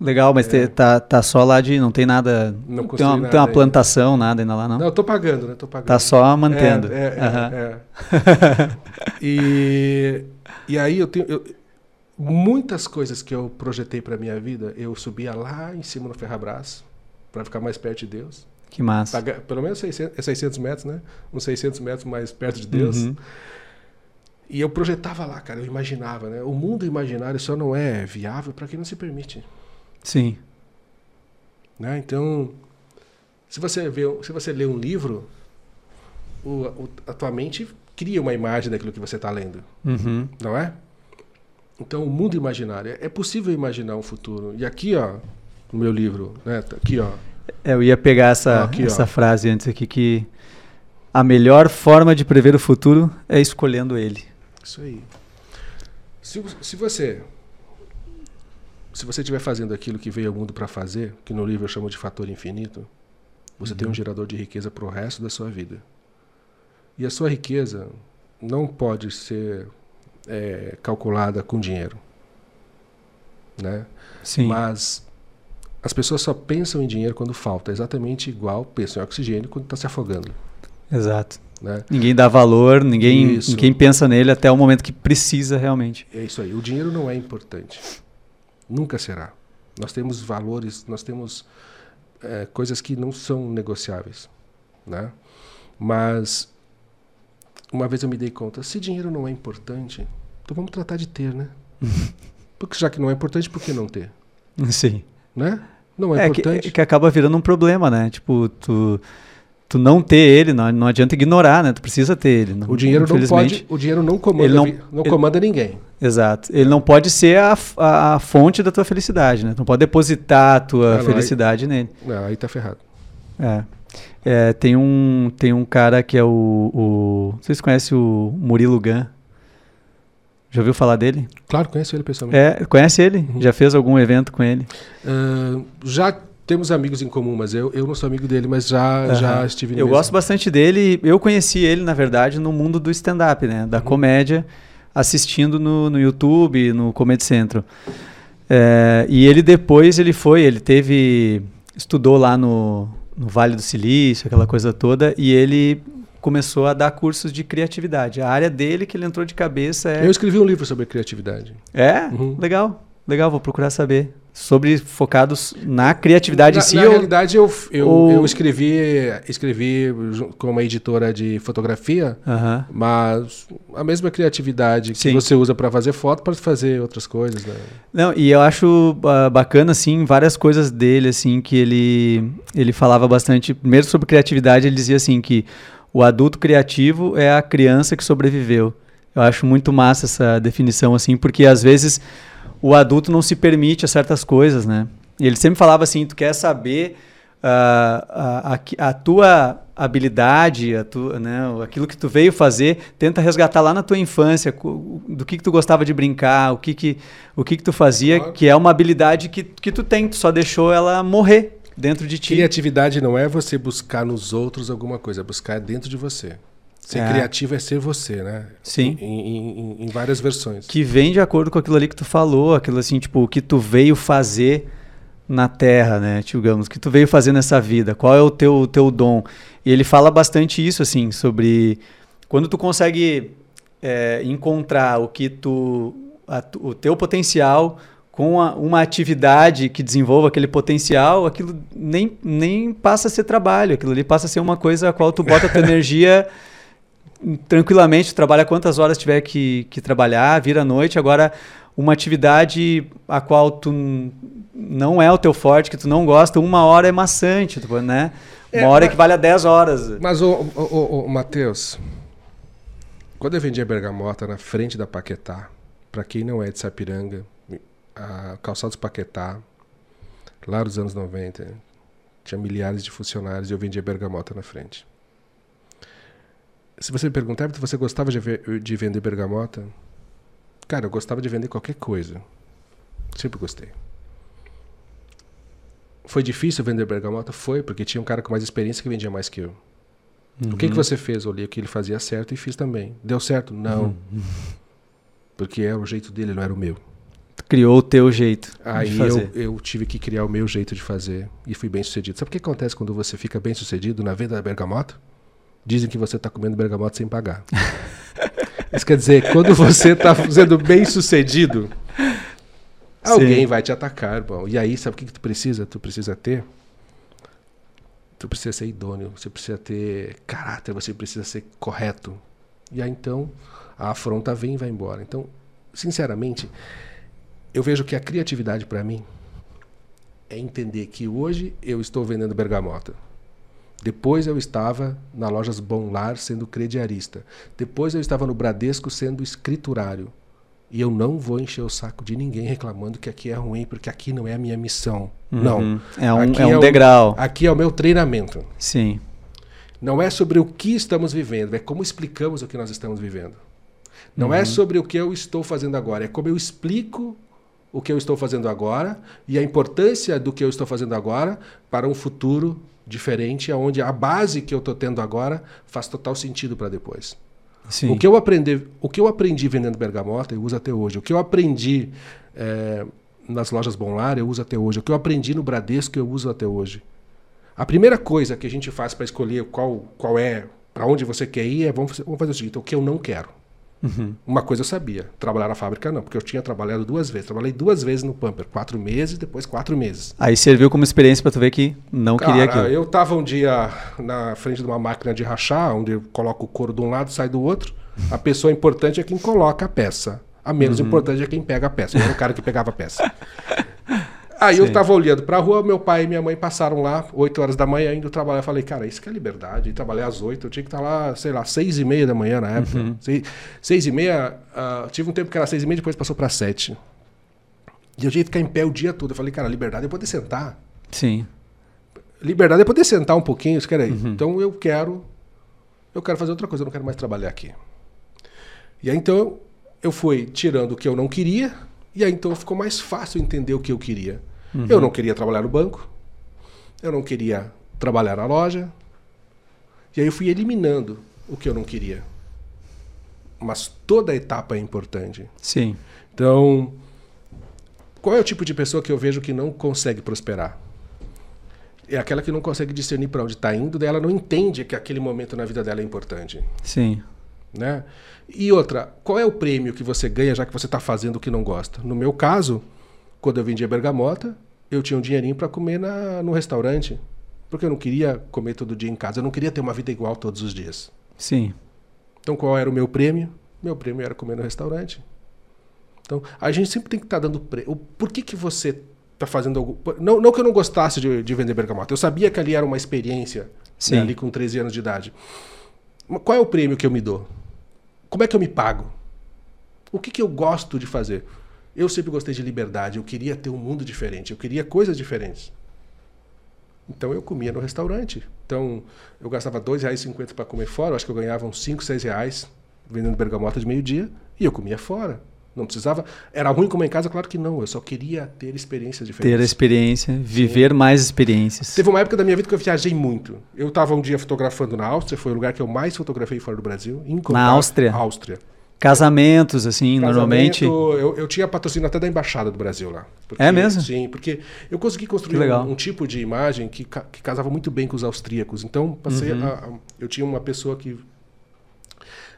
Legal, mas É. te- tá, tá só lá de. Não tem nada. Não tem, uma, nada tem uma ainda. plantação, nada ainda lá, não? Não, eu tô pagando, né? Tô pagando. Tá só mantendo. É, é, é, Aham. é. e, e aí eu tenho. eu- muitas coisas que eu projetei para minha vida, eu subia lá em cima no Ferrabras para ficar mais perto de Deus. Que massa. Pelo menos 600, é 600 metros, né? Uns 600 metros mais perto de Deus. Uhum. E eu projetava lá, cara, eu imaginava, né? O mundo imaginário só não é viável para quem não se permite. Sim. Né? Então, se você, vê, se você lê um livro, o, o- a tua mente cria uma imagem daquilo que você está lendo, Uhum. não é? Então, o mundo imaginário, é possível imaginar um futuro. E aqui, ó, no meu livro, né? tá Aqui, ó. É, Eu ia pegar essa, Aqui, ó. essa frase antes aqui que a melhor forma de prever o futuro é escolhendo ele. Isso aí. Se, se você se você estiver fazendo aquilo que veio ao mundo para fazer, que no livro eu chamo de fator infinito, você tem um gerador de riqueza para o resto da sua vida. E a sua riqueza não pode ser é, calculada com dinheiro, né? Sim. Mas as pessoas só pensam em dinheiro quando falta, exatamente igual pensam em oxigênio quando está se afogando, Exato. né? Ninguém dá valor, ninguém, Isso. ninguém pensa nele até o momento que precisa realmente. É isso aí. O dinheiro não é importante. Nunca será. Nós temos valores, nós temos é, coisas que não são negociáveis, né? Mas uma vez eu me dei conta, se dinheiro não é importante, então vamos tratar de ter, né? Porque já que não é importante, por que não ter, Sim. né? Não é, É que, importante. é que acaba virando um problema, né? Tipo, tu, tu não ter ele, não, não adianta ignorar, né? Tu precisa ter ele. não- o dinheiro não pode, o dinheiro não comanda, Ele não- não ele- comanda ninguém. Exato. Ele não pode ser a, a, a fonte da tua felicidade, né? Tu não pode depositar a tua Ah, não, aí- felicidade nele. Não, aí tá ferrado. É. É, tem, um, tem um cara que é o, o. Vocês conhecem o Murilo Gun? Já ouviu falar dele? Claro, conheço ele pessoalmente. É, conhece ele? Uhum. Já fez algum evento com ele? Ah, já temos amigos em comum, mas eu, eu não sou amigo dele, mas já, já Aham. estive Eu mesmo- gosto bastante dele. Eu conheci ele, na verdade, no mundo do stand-up, né? Da Uhum. comédia, assistindo no, no YouTube, no Comedy Central. É, e ele depois, ele foi, ele teve... Estudou lá no, no Vale do Silício, aquela coisa toda, e ele começou a dar cursos de criatividade. A área dele que ele entrou de cabeça é... Eu escrevi um livro sobre criatividade. É? Uhum. Legal. Legal, vou procurar saber. Sobre focados na criatividade na, em si. na ou- realidade, eu, eu, ou- eu escrevi, escrevi com uma editora de fotografia, mas a mesma criatividade que Sim. você usa para fazer foto, pode fazer outras coisas, né? Não, e eu acho ah, bacana, assim, várias coisas dele, assim, que ele, ele falava bastante. Primeiro sobre criatividade, ele dizia assim que o adulto criativo é a criança que sobreviveu. Eu acho muito massa essa definição, assim, porque às vezes o adulto não se permite a certas coisas, né? E ele sempre falava assim, tu quer saber ah, a, a, a tua habilidade, a tua, né, aquilo que tu veio fazer, tenta resgatar lá na tua infância, do que, que tu gostava de brincar, o que, que, o que, que tu fazia, Claro. que é uma habilidade que, que tu tem, tu só deixou ela morrer dentro de ti. Criatividade não é você buscar nos outros alguma coisa, é buscar dentro de você. Ser É. criativo é ser você, né? Sim. Em, em- em- várias versões. que vem de acordo com aquilo ali que tu falou, aquilo assim, tipo, o que tu veio fazer na Terra, né, digamos, o que tu veio fazer nessa vida, qual é o teu, teu dom. E ele fala bastante isso, assim, sobre quando tu consegue é, encontrar o que tu, a o teu potencial com a- uma atividade que desenvolva aquele potencial, aquilo nem, nem passa a ser trabalho, aquilo ali passa a ser uma coisa a qual tu bota a tua energia tranquilamente, tu trabalha quantas horas tiver que, que trabalhar, vira à noite. Agora, uma atividade a qual tu não é o teu forte, que tu não gosta, uma hora é maçante, né? Uma É, hora mas- equivale a 10 horas. Mas, ô, ô, Matheus, quando eu vendia bergamota na frente da Paquetá, pra quem não é de Sapiranga, a Calçados Paquetá, lá nos anos 90, tinha milhares de funcionários e eu vendia bergamota na frente. Se você me perguntar, "Everton, você gostava de, de vender bergamota? Cara, eu gostava de vender qualquer coisa. Sempre gostei. Foi difícil vender bergamota? Foi, porque tinha um cara com mais experiência que vendia mais que eu. O que, que você fez? Eu olhei o que ele fazia certo e fiz também. Deu certo? Não. Porque era o jeito dele, não era o meu. Criou o teu jeito Aí eu, eu tive que criar o meu jeito de fazer e fui bem sucedido. Sabe o que acontece quando você fica bem sucedido na venda da bergamota? Dizem que você está comendo bergamota sem pagar. Isso quer dizer, quando você está sendo bem sucedido, alguém Sim. vai te atacar, irmão. E aí, sabe o que, que tu precisa? Tu precisa ter. Tu precisa ser idôneo, você precisa ter caráter, você precisa ser correto. E aí então a afronta vem e vai embora. Então, sinceramente, eu vejo que a criatividade para mim é entender que hoje eu estou vendendo bergamota. Depois eu estava na lojas Bom Lar sendo crediarista. Depois eu estava no Bradesco sendo escriturário. E eu não vou encher o saco de ninguém reclamando que aqui é ruim, porque aqui não é a minha missão. Não. Uhum. É um, Aqui é um o- degrau. Aqui é o meu treinamento. Sim. Não é sobre o que estamos vivendo, é como explicamos o que nós estamos vivendo. Não Uhum. é sobre o que eu estou fazendo agora, é como eu explico o que eu estou fazendo agora e a importância do que eu estou fazendo agora para um futuro diferente, onde a base que eu estou tendo agora faz total sentido para depois. Sim. O que eu aprendi, o que eu aprendi vendendo bergamota, eu uso até hoje. O que eu aprendi eh, nas lojas Bom Lar, eu uso até hoje. O que eu aprendi no Bradesco, eu uso até hoje. A primeira coisa que a gente faz para escolher qual, qual é, para onde você quer ir, é vamos, vamos fazer o seguinte: o que eu não quero. Uhum. Uma coisa eu sabia, trabalhar na fábrica não, porque eu tinha trabalhado duas vezes. Trabalhei duas vezes no Pamper, quatro meses, depois quatro meses. Aí serviu como experiência pra tu ver que não queria Cara, aquilo. eu tava um dia na frente de uma máquina de rachar, onde eu coloco o couro de um lado, sai do outro. A pessoa importante é quem coloca a peça. A menos Uhum. importante é quem pega a peça. Eu era o cara que pegava a peça. Aí eu Sim. tava olhando pra rua, meu pai e minha mãe passaram lá, 8 horas da manhã, indo trabalhar. Eu falei, cara, isso que é liberdade. E trabalhei às 8, eu tinha que estar lá, sei lá, 6 e meia da manhã na época. Uhum. 6, e meia, ah, tive um tempo que era 6 e meia, depois passou pra 7. E eu tinha que ficar em pé o dia todo. Eu falei, cara, liberdade é poder sentar. Sim. Liberdade é poder sentar um pouquinho, isso quer aí. Uhum. Então eu quero. Eu quero fazer outra coisa, eu não quero mais trabalhar aqui. E aí então eu fui tirando o que eu não queria, e aí então ficou mais fácil entender o que eu queria. Uhum. Eu não queria trabalhar no banco, eu não queria trabalhar na loja, e aí eu fui eliminando o que eu não queria. Mas toda etapa é importante. Sim. Então, qual é o tipo de pessoa que eu vejo que não consegue prosperar? É aquela que não consegue discernir para onde está indo, daí ela não entende que aquele momento na vida dela é importante. Sim. Né? E outra, qual é o prêmio que você ganha já que você está fazendo o que não gosta? No meu caso, quando eu vendia bergamota, eu tinha um dinheirinho para comer na, no restaurante. Porque eu não queria comer todo dia em casa, eu não queria ter uma vida igual todos os dias. Sim. Então qual era o meu prêmio? Meu prêmio era comer no restaurante. Então a gente sempre tem que estar dando prêmio. Por que, que você está fazendo algo. Não, não que eu não gostasse de, de vender bergamota, eu sabia que ali era uma experiência, Sim. né, ali com 13 anos de idade. Mas qual é o prêmio que eu me dou? Como é que eu me pago? O que, que eu gosto de fazer? Eu sempre gostei de liberdade, eu queria ter um mundo diferente, eu queria coisas diferentes. Então eu comia no restaurante. Então eu gastava R$ 2,50 para comer fora, acho que eu ganhava uns 5, 6 reais vendendo bergamota de meio-dia e eu comia fora. Não precisava. Era ruim comer em casa? Claro que não. Eu só queria ter experiências Ter a diferentes. experiência, viver mais experiências. Teve uma época da minha vida que eu viajei muito. Eu estava um dia fotografando na Áustria, foi o lugar que eu mais fotografei fora do Brasil. contato- Áustria? Áustria. Casamentos, assim, Casamento, normalmente. Eu, eu tinha patrocínio até da Embaixada do Brasil lá. Porque- É mesmo? Sim, porque eu consegui construir um, um tipo de imagem que, ca- que casava muito bem com os austríacos. Então, passei Uhum. a- a- eu tinha uma pessoa que.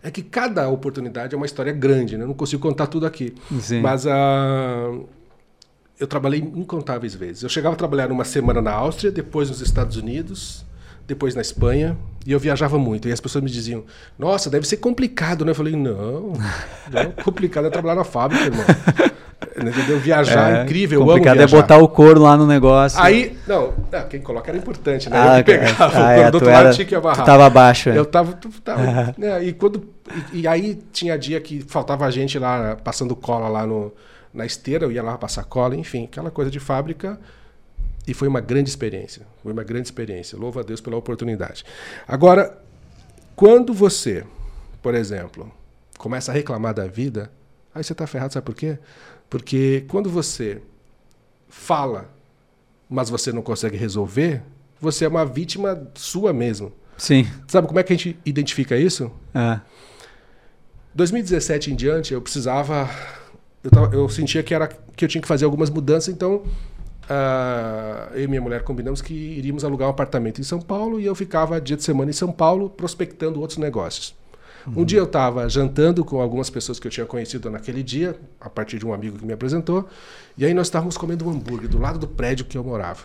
É que cada oportunidade é uma história grande, né? Eu não consigo contar tudo aqui. Sim. Mas a. eu trabalhei incontáveis vezes. Eu chegava a trabalhar uma semana na Áustria, depois nos Estados Unidos, depois na Espanha, e eu viajava muito. E as pessoas me diziam: Nossa, deve ser complicado, né? Eu falei: Não, não complicado é trabalhar na fábrica, irmão. Entendeu? Viajar é incrível, complicado é botar o couro lá no negócio. Aí, não, não, quem coloca era importante, né? Ah, eu que pegava, ah, o é, do outro lado era- tinha que amarrar. tu tava abaixo, é. Eu tava. tu- tava né, e, quando, e, e aí tinha dia que faltava gente lá passando cola lá no, na esteira, eu ia lá passar cola, enfim, aquela coisa de fábrica. E foi uma grande experiência. Foi uma grande experiência. Louvo a Deus pela oportunidade. Agora, quando você, por exemplo, começa a reclamar da vida, aí você está ferrado, sabe por quê? Porque quando você fala, mas você não consegue resolver, você é uma vítima sua mesmo. Sim. Sabe como é que a gente identifica isso? É. 2017 em diante, eu precisava. Eu, tava- eu sentia que, era, que eu tinha que fazer algumas mudanças, então ah, eu e minha mulher combinamos que iríamos alugar um apartamento em São Paulo e eu ficava dia de semana em São Paulo prospectando outros negócios. Um dia eu estava jantando com algumas pessoas que eu tinha conhecido naquele dia, a partir de um amigo que me apresentou, e aí nós estávamos comendo um hambúrguer do lado do prédio que eu morava,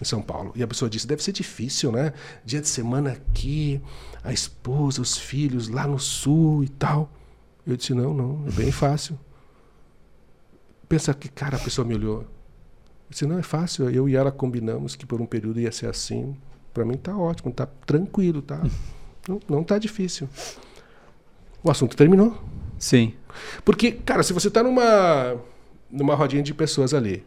em São Paulo. E a pessoa disse: deve ser difícil, né? Dia de semana aqui, a esposa, os filhos lá no sul e tal. Eu disse: não, não, é bem fácil. Pensa que cara a pessoa me olhou. Eu disse: não, é fácil. Eu e ela combinamos que por um período ia ser assim. Para mim tá ótimo, tá tranquilo, tá? Não, não tá difícil. O assunto terminou. Sim. Porque, cara, se você tá numa, numa rodinha de pessoas ali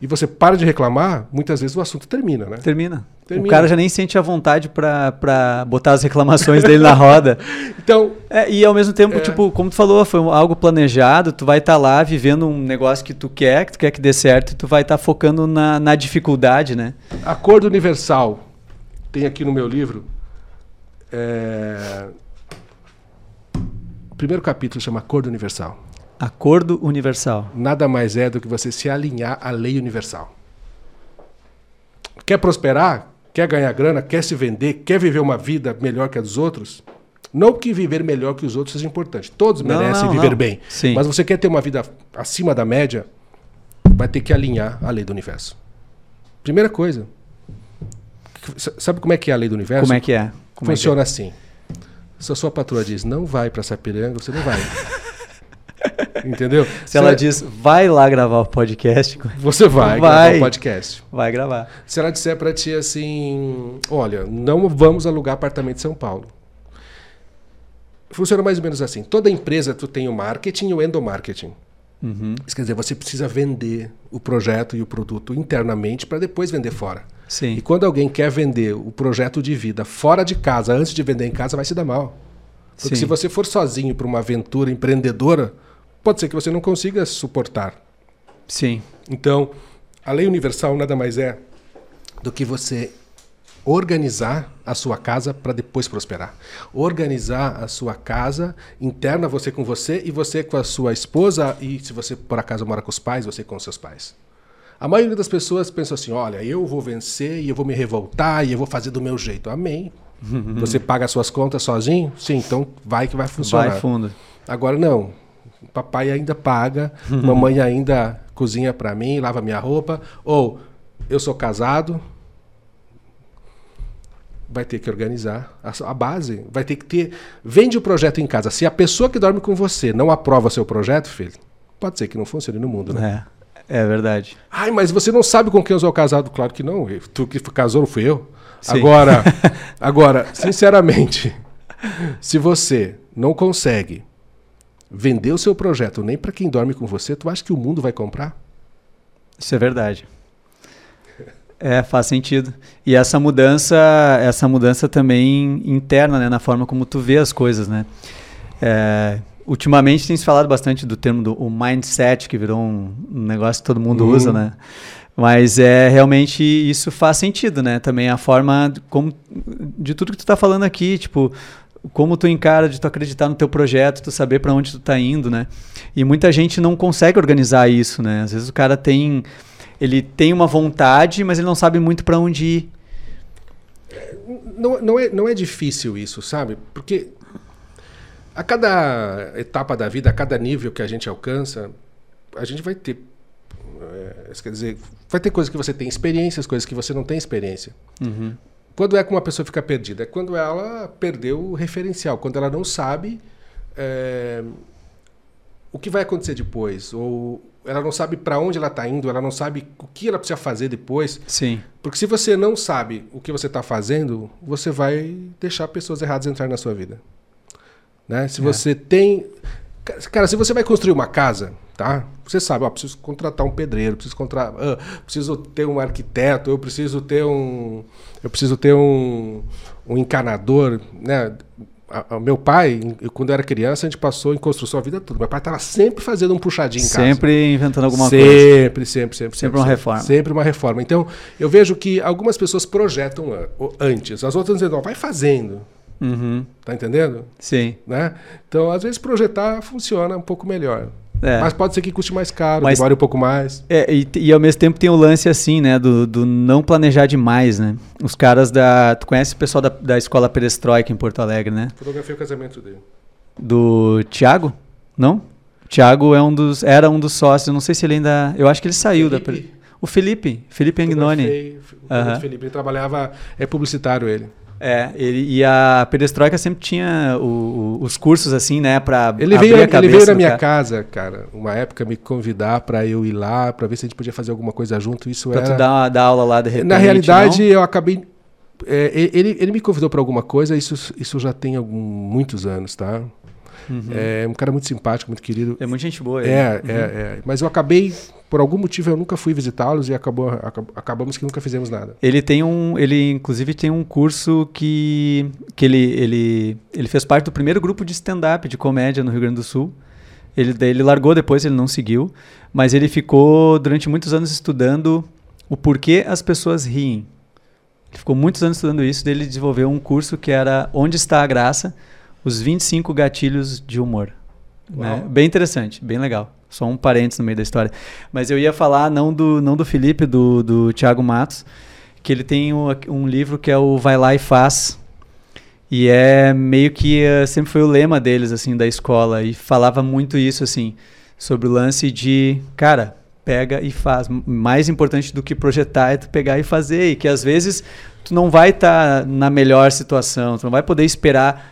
e você para de reclamar, muitas vezes o assunto termina, né? Termina. Termina. O cara já nem sente a vontade pra, pra botar as reclamações dele na roda. Então, É, e ao mesmo tempo, É. tipo, como tu falou, foi algo planejado, tu vai estar lá vivendo um negócio que tu quer, que tu quer que dê certo, e tu vai estar focando na, na dificuldade, né? Acordo Universal, tem aqui no meu livro. é, primeiro capítulo chama Acordo Universal. Acordo universal. Nada mais é do que você se alinhar à lei universal. Quer prosperar? Quer ganhar grana? Quer se vender? Quer viver uma vida melhor que a dos outros? Não que viver melhor que os outros seja importante. Todos merecem não, viver não. bem. Sim. Mas você quer ter uma vida acima da média, vai ter que alinhar à lei do universo. Primeira coisa. Sabe como é que é a lei do universo? Como é que é? Como é que Funciona assim. Se a sua patroa diz não vai para Sapiranga, você não vai. Entendeu? Se ela diz, vai lá gravar o podcast, Você vai, Vai. gravar o podcast. vai gravar. Se ela disser para ti assim, olha, não vamos alugar apartamento em São Paulo. Funciona mais ou menos assim. Toda empresa tu tem o marketing e o endomarketing. Uhum. Isso quer dizer, você precisa vender o projeto e o produto internamente para depois vender fora. Sim. E quando alguém quer vender o projeto de vida fora de casa, antes de vender em casa, vai se dar mal. Porque Sim. se você for sozinho para uma aventura empreendedora, pode ser que você não consiga suportar. Sim. Então, a lei universal nada mais é do que você organizar a sua casa para depois prosperar. Organizar a sua casa interna, você com você e você com a sua esposa e se você por acaso mora com os pais, você com os seus pais. A maioria das pessoas pensa assim: olha, eu vou vencer e eu vou me revoltar e eu vou fazer do meu jeito. Amém. Você paga as suas contas sozinho? Sim, então vai que vai funcionar. Vai fundo. Agora não. Papai ainda paga, mamãe ainda cozinha pra mim, lava minha roupa. Ou eu sou casado, vai ter que organizar a, a base, vai ter que ter. Vende o projeto em casa. Se a pessoa que dorme com você não aprova seu projeto, filho, pode ser que não funcione no mundo, né? É, é verdade. Ai, mas você não sabe com quem eu sou casado? Claro que não. Tu que casou não fui eu. Sim. Agora, agora, sinceramente, se você não consegue vender o seu projeto nem para quem dorme com você, tu acha que o mundo vai comprar? Isso é verdade. É, faz sentido. E essa mudança, essa mudança também interna, né, na forma como tu vê as coisas, né? É, ultimamente tem se falado bastante do termo do mindset, que virou um, um negócio que todo mundo Uhum. usa, né? Mas é realmente isso faz sentido, né? Também a forma de como de tudo que tu tá falando aqui, tipo, como tu encara de tu acreditar no teu projeto, tu saber para onde tu tá indo, né? E muita gente não consegue organizar isso, né? Às vezes o cara tem ele tem uma vontade, mas ele não sabe muito para onde ir. Não, não, é, não é difícil isso, sabe? Porque a cada etapa da vida, a cada nível que a gente alcança, a gente vai ter. é, quer dizer, vai ter coisas que você tem experiências, coisas que você não tem experiência. Uhum. Quando é que uma pessoa fica perdida? É quando ela perdeu o referencial, quando ela não sabe é, o que vai acontecer depois, ou ela não sabe para onde ela está indo, ela não sabe o que ela precisa fazer depois. Sim. Porque se você não sabe o que você está fazendo, você vai deixar pessoas erradas entrar na sua vida. Né? Se É. você tem. Cara, se você vai construir uma casa, tá? Você sabe, ó, preciso contratar um pedreiro, preciso contratar, ah, preciso ter um arquiteto, eu preciso ter um, eu preciso ter um, um encanador, né? A- a- meu pai, quando eu era criança, a gente passou em construção a vida toda. Meu pai estava sempre fazendo um puxadinho em casa. Sempre inventando alguma coisa. sempre, sempre, sempre, Sempre uma reforma. Sempre uma reforma. Então, eu vejo que algumas pessoas projetam o- antes, as outras dizem, vai fazendo. Uhum. Tá entendendo? Sim. Né? Então, às vezes, projetar funciona um pouco melhor. É. Mas pode ser que custe mais caro, Mas- demore um pouco mais. É, e, e ao mesmo tempo tem o lance assim, né? Do, do não planejar demais, né? Os caras da. Tu conhece o pessoal da, da escola Perestroika em Porto Alegre, né? Fotografei o casamento dele. Do Thiago? Não? O Thiago é um dos, era um dos sócios, não sei se ele ainda. Eu acho que ele saiu da. Felipe. Pre- O Felipe, Felipe Agnoni. Fotografei do Felipe. Ele trabalhava, é publicitário ele. É, ele, e a Perestroika sempre tinha o- o- os cursos assim, né? Pra Ele abrir veio, a ele veio na minha cara. casa, cara, uma época me convidar para eu ir lá, para ver se a gente podia fazer alguma coisa junto. Isso Pra era. tu dar, dar aula lá de repente. Na realidade, não? eu acabei. é, ele, ele me convidou para alguma coisa, isso, isso já tem algum, muitos anos, tá? Uhum. É um cara muito simpático, muito querido. É muita gente boa. ele. É, é, é. Mas eu acabei, por algum motivo, eu nunca fui visitá-los e acabou, acab- acabamos que nunca fizemos nada. Ele tem um, ele inclusive tem um curso que, que ele, ele, ele fez parte do primeiro grupo de stand-up de comédia no Rio Grande do Sul. Ele, ele largou depois, ele não seguiu, mas ele ficou durante muitos anos estudando o porquê as pessoas riem. Ele ficou muitos anos estudando isso, daí ele desenvolveu um curso que era Onde está a graça? Os 25 gatilhos de humor. né? Bem interessante, bem legal. Só um parênteses no meio da história. Mas eu ia falar não do, não do Felipe, do, do Thiago Matos, que ele tem um, um livro que é o Vai Lá e Faz. E é meio que eh, sempre foi o lema deles, assim, da escola. E falava muito isso, assim, sobre o lance de, cara, pega e faz. Mais importante do que projetar é tu pegar e fazer. E que às vezes tu não vai estar na melhor situação, tu não vai poder esperar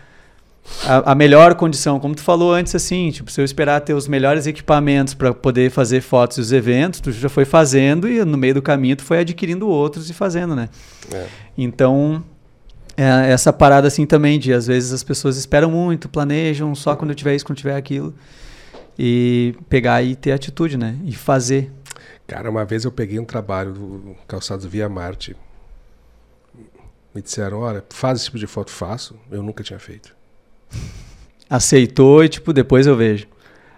a, a melhor condição, como tu falou antes, assim, tipo, se eu esperar ter os melhores equipamentos para poder fazer fotos e os eventos, tu já foi fazendo e no meio do caminho tu foi adquirindo outros e fazendo, né? É. Então, é, essa parada assim também de às vezes as pessoas esperam muito, planejam só quando eu tiver isso, quando tiver aquilo. E pegar e ter atitude, né? E fazer. Cara, uma vez eu peguei um trabalho do Calçados Via Marte. Me disseram, olha, faz esse tipo de foto, faço. Eu nunca tinha feito. Aceitou e, tipo, depois eu vejo.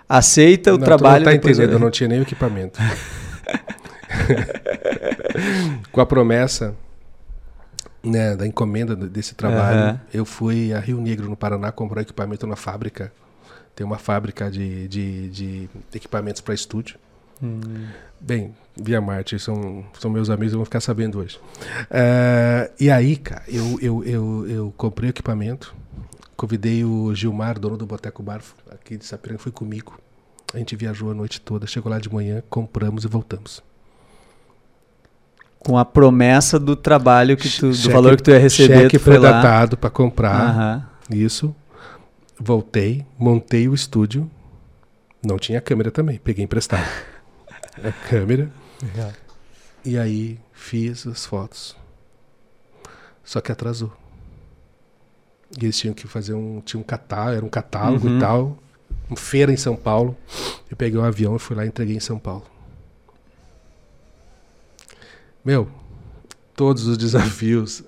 Aceita o Não, tu trabalho. não tá eu entendendo, eu vejo. não tinha nem o equipamento. Com a promessa né, da encomenda desse trabalho, Aham. eu fui a Rio Negro, no Paraná, comprar equipamento na fábrica. Tem uma fábrica de, de, de equipamentos para estúdio. Hum. Bem, Via Marte, são, são meus amigos, vão ficar sabendo hoje. Eh, e aí, cara, eu, eu, eu, eu comprei o equipamento, convidei o Gilmar, dono do Boteco Bar, aqui de Sapiranga, foi comigo. A gente viajou a noite toda, chegou lá de manhã, compramos e voltamos. Com a promessa do trabalho que tu, do Cheque- valor que tu ia receber, Cheque tu foi lá. predatado para comprar, isso. Voltei, montei o estúdio. Não tinha câmera também, peguei emprestado. a câmera. E aí fiz as fotos. Só que atrasou. E eles tinham que fazer um. Tinha um catálogo, era um catálogo Uhum. e tal. Uma feira em São Paulo. Eu peguei um avião e fui lá e entreguei em São Paulo. Meu, todos os desafios.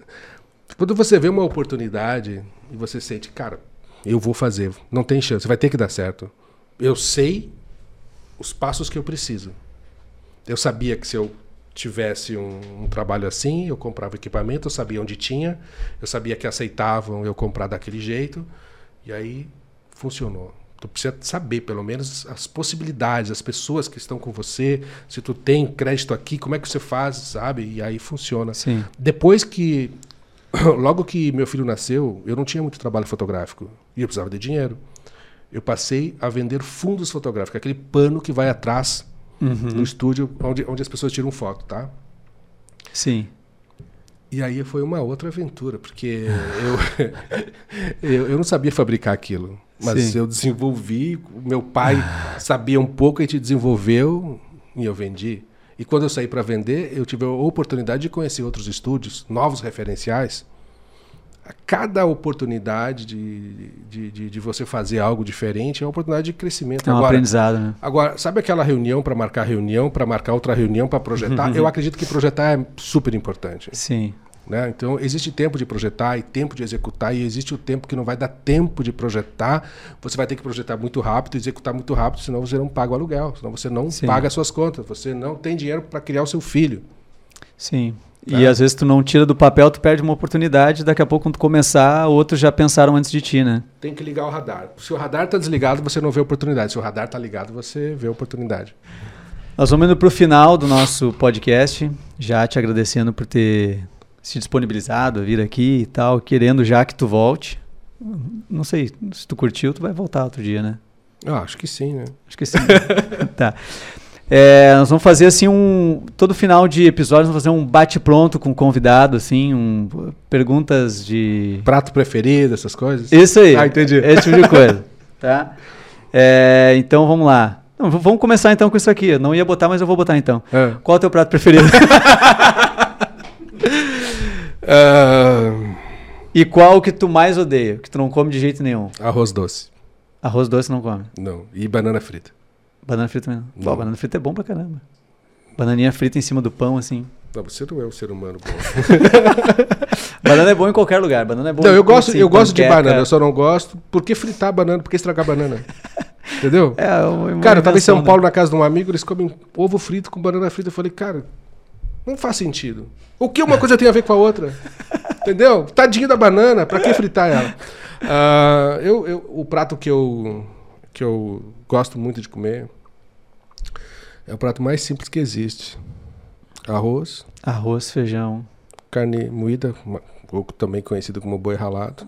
Quando você vê uma oportunidade e você sente, cara, eu vou fazer, não tem chance, vai ter que dar certo. Eu sei os passos que eu preciso. Eu sabia que se eu tivesse um, um trabalho assim, eu comprava equipamento, eu sabia onde tinha, eu sabia que aceitavam eu comprar daquele jeito, e aí funcionou. Tu precisa saber, pelo menos, as possibilidades, as pessoas que estão com você, se tu tem crédito aqui, como é que você faz, sabe? E aí funciona. Sim. Depois que. Logo que meu filho nasceu, eu não tinha muito trabalho fotográfico. E eu precisava de dinheiro. Eu passei a vender fundos fotográficos, aquele pano que vai atrás no estúdio onde, onde as pessoas tiram foto, tá? Sim. E aí foi uma outra aventura, porque eu, eu, eu não sabia fabricar aquilo. Mas Sim. eu desenvolvi, meu pai sabia um pouco, a gente desenvolveu e eu vendi. E quando eu saí para vender, eu tive a oportunidade de conhecer outros estúdios, novos referenciais. A cada oportunidade de, de, de, de você fazer algo diferente é uma oportunidade de crescimento. É um Agora, aprendizado, né? Agora, sabe aquela reunião para marcar reunião, para marcar outra reunião, para projetar? Eu acredito que projetar é super importante. Sim. Né? Então, existe tempo de projetar e tempo de executar, e existe o tempo que não vai dar tempo de projetar. Você vai ter que projetar muito rápido, executar muito rápido, senão você não paga o aluguel, senão você não Sim. paga as suas contas, você não tem dinheiro para criar o seu filho. Sim. Tá. E às vezes tu não tira do papel, tu perde uma oportunidade, daqui a pouco quando tu começar, outros já pensaram antes de ti, né? Tem que ligar o radar. Se o radar está desligado, você não vê oportunidade. Se o radar está ligado, você vê oportunidade. Nós vamos indo pro final do nosso podcast, já te agradecendo por ter se disponibilizado a vir aqui e tal, querendo já que tu volte. Não sei, se tu curtiu, tu vai voltar outro dia, né? Eu acho que sim, né? Acho que sim. tá. É, nós vamos fazer assim um. Todo final de episódio, nós vamos fazer um bate-pronto com o convidado, assim, um, perguntas de. Prato preferido, essas coisas? Isso aí. Ah, entendi. Esse tipo de coisa. tá? É, então vamos lá. Não, vamos começar então com isso aqui. Eu não ia botar, mas eu vou botar então. Ah. Qual é o teu prato preferido? Ah, e qual que tu mais odeia? Que tu não come de jeito nenhum? arroz doce. Arroz doce não come. Não. E banana frita. Banana frita também não. Pô, banana frita é bom pra caramba. Bananinha frita em cima do pão, assim. Não, você não é um ser humano bom. Banana é bom em qualquer lugar. Banana é bom Não, eu gosto, pizza, eu gosto de banana, eu só não gosto. Por que fritar banana? Por que estragar banana? Entendeu? É, uma- uma Cara, eu tava em São né? Paulo na casa de um amigo, eles comem ovo frito com banana frita. Eu falei, cara, não faz sentido. O que uma coisa tem a ver com a outra? Entendeu? Tadinho da banana, pra que fritar ela? Ah, eu, eu- o prato que eu, que eu gosto muito de comer é o prato mais simples que existe: arroz, Arroz, feijão. carne moída, ou também conhecido como boi ralado,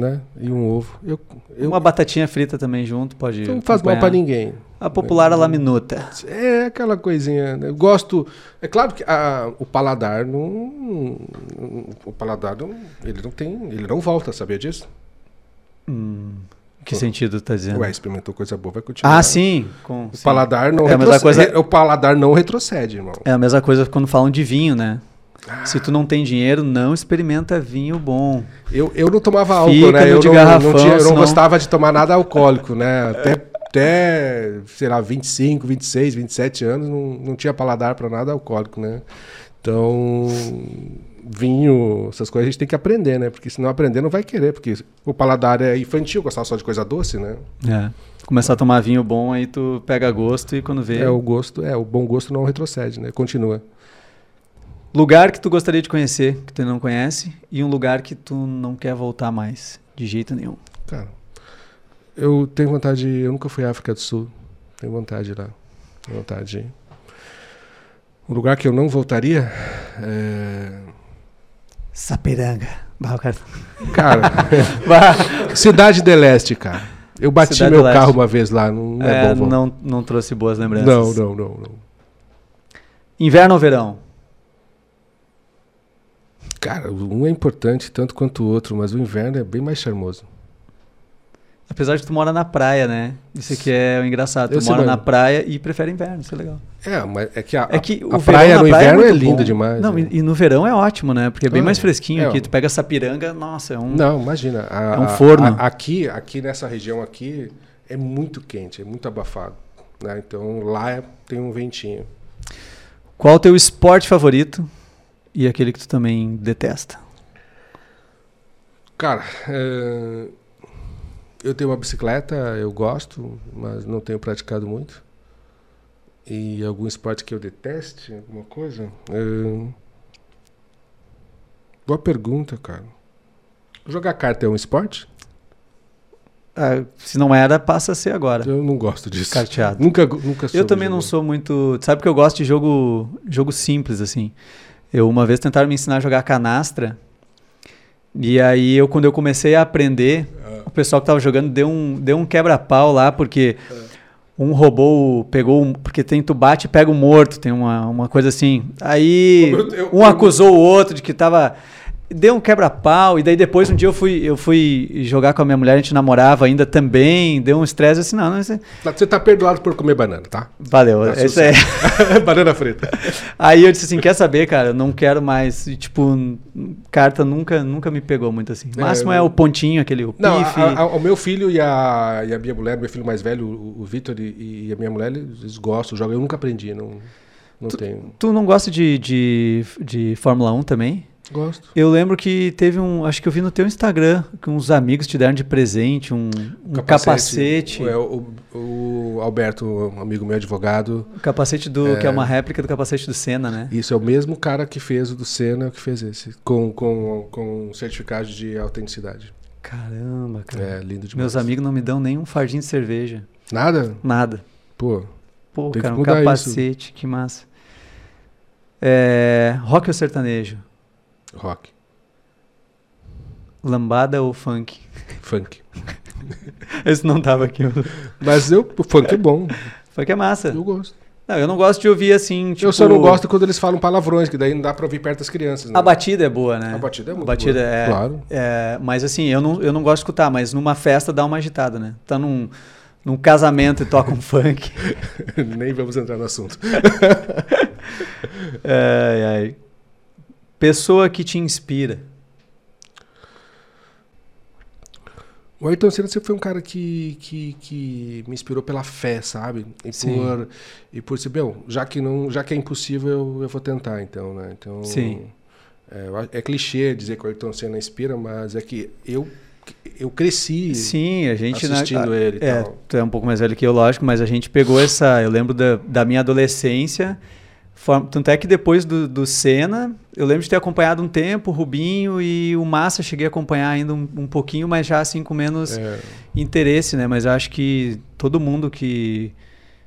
né? E um ovo. Eu, eu, Uma batatinha frita também junto, pode. não faz mal pra ninguém. A popular a la minuta. É aquela coisinha. né? Eu gosto. É claro que a- o paladar não. O paladar não. Ele não tem. Ele não volta, sabia disso? Hum, que sentido tá dizendo? Ué, experimentou coisa boa, vai continuar. ah, sim. Com, O sim. paladar não É retrocede. coisa- O paladar não retrocede, irmão. É a mesma coisa quando falam de vinho, né? Se tu não tem dinheiro, não experimenta vinho bom. Eu, eu não tomava álcool, né? Eu não, garrafão, não, tinha, eu não senão- gostava de tomar nada alcoólico, né? Até, até, sei lá, 25, 26, 27 anos, não, não tinha paladar para nada alcoólico, né? Então, vinho, essas coisas a gente tem que aprender, né? Porque se não aprender, não vai querer, porque o paladar é infantil, gostava só de coisa doce, né? É. Começar a tomar vinho bom, aí tu pega gosto e quando vê. É, o gosto, é, o bom gosto não retrocede, né? Continua. Lugar que tu gostaria de conhecer, que tu não conhece, e um lugar que tu não quer voltar mais, de jeito nenhum. Cara, eu tenho vontade, de, eu nunca fui à África do Sul, tenho vontade lá, tenho vontade de. Um lugar que eu não voltaria é... Sapiranga. Cara-. Cidade de Leste, cara. Eu bati Cidade meu carro uma vez lá, não, não é, É, bom. não, não trouxe boas lembranças. não, não, não, não. Inverno ou verão? Cara, um é importante tanto quanto o outro, mas o inverno é bem mais charmoso. Apesar de tu mora na praia, né? Isso aqui é o engraçado. Tu Eu sei, mora mas- na praia e prefere inverno, isso é legal. É, mas é que a, É que a verão praia no praia inverno é, lindo bom. demais. Não, né? e, e no verão é ótimo, né? Porque é bem Ah, mais fresquinho é, aqui. Tu pega essa piranga, nossa, é um. Não, imagina. a- É um a- forno. a- aqui, aqui nessa região aqui é muito quente, é muito abafado. Né? Então lá é- tem um ventinho. Qual o teu esporte favorito e aquele que tu também detesta? Cara, é, eu tenho uma bicicleta, eu gosto, mas não tenho praticado muito. E algum esporte que eu deteste, alguma coisa? Boa pergunta, cara. Jogar carta é um esporte? Ah, se não era, passa a ser agora. Eu não gosto disso. Carteado. Nunca, nunca Eu também não jogar. sou muito. Sabe que eu gosto de jogo, jogo simples, assim. Eu uma vez tentaram me ensinar a jogar canastra. E aí eu, quando eu comecei a aprender, Ah. o pessoal que tava jogando deu um, deu um quebra-pau lá, porque um roubou, pegou, um, porque tem tu bate e pega o morto, tem uma, uma coisa assim. Aí Eu- eu- um acusou o outro de que tava deu um quebra-pau e daí depois um dia eu fui eu fui jogar com a minha mulher, a gente namorava ainda também, deu um estresse assim, não, não é- Você tá perdoado por comer banana, tá? valeu, Tá isso é. banana frita. Aí eu disse assim, quer saber, cara, eu não quero mais, e, tipo, carta nunca nunca me pegou muito assim. O É, máximo eu- é o pontinho, aquele o Não, pife. a- a- o meu filho e a, e a minha mulher, meu filho mais velho, o, o Vitor e, e a minha mulher, eles gostam, jogam. Eu nunca aprendi, não, não tenho. Tu não gosta de, de, de Fórmula 1 também? Gosto. Eu lembro que teve um. Acho que eu vi no teu Instagram que uns amigos te deram de presente um, um capacete. É, o, o Alberto, um amigo meu advogado, O capacete do. Que é uma réplica do capacete do Senna, né? isso é o mesmo cara que fez o do Senna que fez esse, com, com, com certificado de autenticidade. Caramba, cara. É lindo demais. Meus amigos não me dão nem um fardinho de cerveja. Nada? Nada. Pô, Pô, cara, um mudar isso. capacete, que massa. É, rock ou sertanejo? Rock, Lambada ou funk? funk. Esse não tava aqui. Mas eu, o funk é bom, Funk é massa. eu gosto. Não, eu não gosto de ouvir assim. Tipo, Eu só não gosto quando eles falam palavrões, que daí não dá pra ouvir perto das crianças. Né? A batida é boa, né? A batida é muito A batida boa, é, claro. é, Mas assim, eu não, eu não gosto de escutar, mas numa festa dá uma agitada, né? Tá num, num casamento e toca um funk. Nem vamos entrar no assunto. Ai, ai. Pessoa que te inspira. O Ayrton Senna sempre foi um cara que, que, que me inspirou pela fé, sabe? E Sim. por, e por ser, meu, já que, não, já que é impossível, eu, eu vou tentar, então, né? Então, Sim. É, é clichê dizer que o Ayrton Senna inspira, mas é que eu, eu cresci Sim, a gente. na- assistindo a- ele e É, tu é um pouco mais velho que eu, lógico, mas a gente pegou essa. Eu lembro da, da minha adolescência. Tanto é que depois do, do Senna, eu lembro de ter acompanhado um tempo o Rubinho e o Massa, cheguei a acompanhar ainda um, um pouquinho, mas já assim com menos É, interesse, né? Mas eu acho que todo mundo que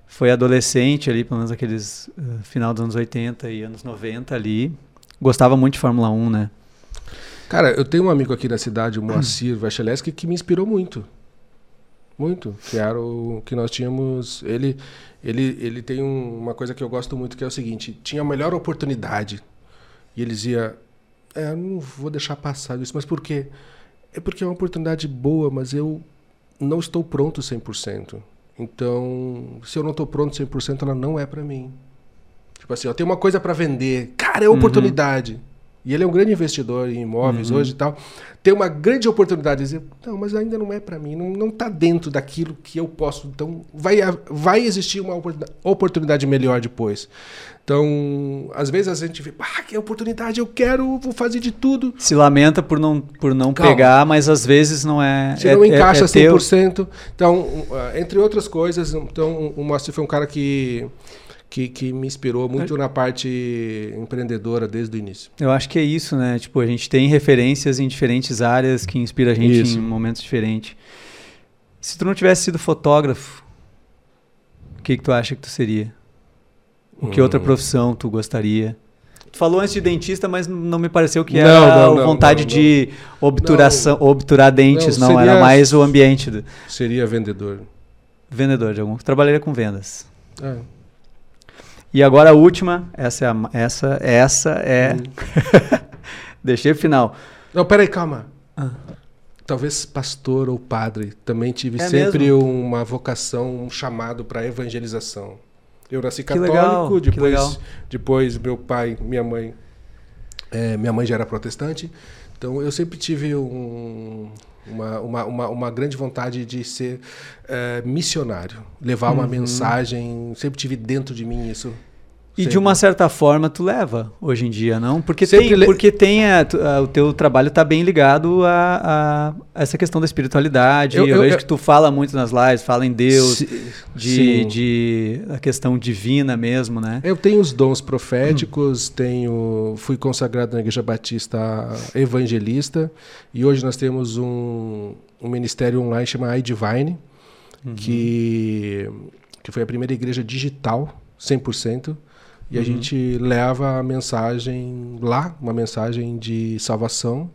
foi adolescente ali, pelo menos aqueles eh, final dos anos 80 e anos 90 ali, gostava muito de Fórmula 1, né? Cara, eu tenho um amigo aqui na cidade, o Moacir Vacheleski, que me inspirou muito. Muito. Que era o que nós tínhamos. Ele, ele, ele tem um- uma coisa que eu gosto muito, que é o seguinte: tinha a melhor oportunidade. E ele dizia: É, eu não vou deixar passar isso. Mas por quê? É porque é uma oportunidade boa, mas eu não estou pronto 100%. Então, se eu não estou pronto 100%, ela não é para mim. Tipo assim, eu tenho uma coisa para vender. Cara, é oportunidade. E ele é um grande investidor em imóveis hoje e tal. Tem uma grande oportunidade de dizer, não, mas ainda não é para mim, não, não tá dentro daquilo que eu posso. Então, vai, vai existir uma oportunidade melhor depois. Então, às vezes a gente vê, ah, que oportunidade, eu quero, vou fazer de tudo. Se lamenta por não, por não Calma. pegar, mas às vezes não é. Se é, não é- encaixa é teu. 100%. Então, um, ah, entre outras coisas, então, o Moacir foi um cara que, que, que me inspirou muito na parte empreendedora desde o início. Eu acho que é isso, né? Tipo, a gente tem referências em diferentes áreas que inspira a gente Isso. em momentos diferentes. Se tu não tivesse sido fotógrafo, o que, que tu acha que tu seria? O que outra Hum. profissão tu gostaria? Tu falou antes de dentista, mas não me pareceu que Não, era não, a não, vontade de obturação, obturar dentes, Não, não, era seria- mais o ambiente do Seria vendedor. vendedor de algum. Trabalharia com vendas. É. E agora a última, essa é a, essa, essa é Hum. deixei pro final. Não, peraí, calma. Ah. Talvez pastor ou padre. Também tive É sempre uma vocação, um chamado para evangelização. Eu nasci católico, legal, depois, depois meu pai, minha mãe, é, minha mãe já era protestante. Então eu sempre tive um- uma, uma, uma, uma grande vontade de ser é, missionário, levar Uhum. uma mensagem. Sempre tive dentro de mim isso. E de uma certa forma tu leva hoje em dia, não? Porque Sempre tem, le- porque tem a- tu- a- o teu trabalho está bem ligado a, a essa questão da espiritualidade. Eu, Eu- eu- vejo eu- que tu fala muito nas lives, fala em Deus, Se- de, sim. de a questão divina mesmo, né? Eu tenho os dons proféticos, tenho, fui consagrado na Igreja Batista evangelista e hoje nós temos um, um ministério online chamado iDivine, que, que foi a primeira igreja digital, 100%, e a gente leva a mensagem lá, uma mensagem de salvação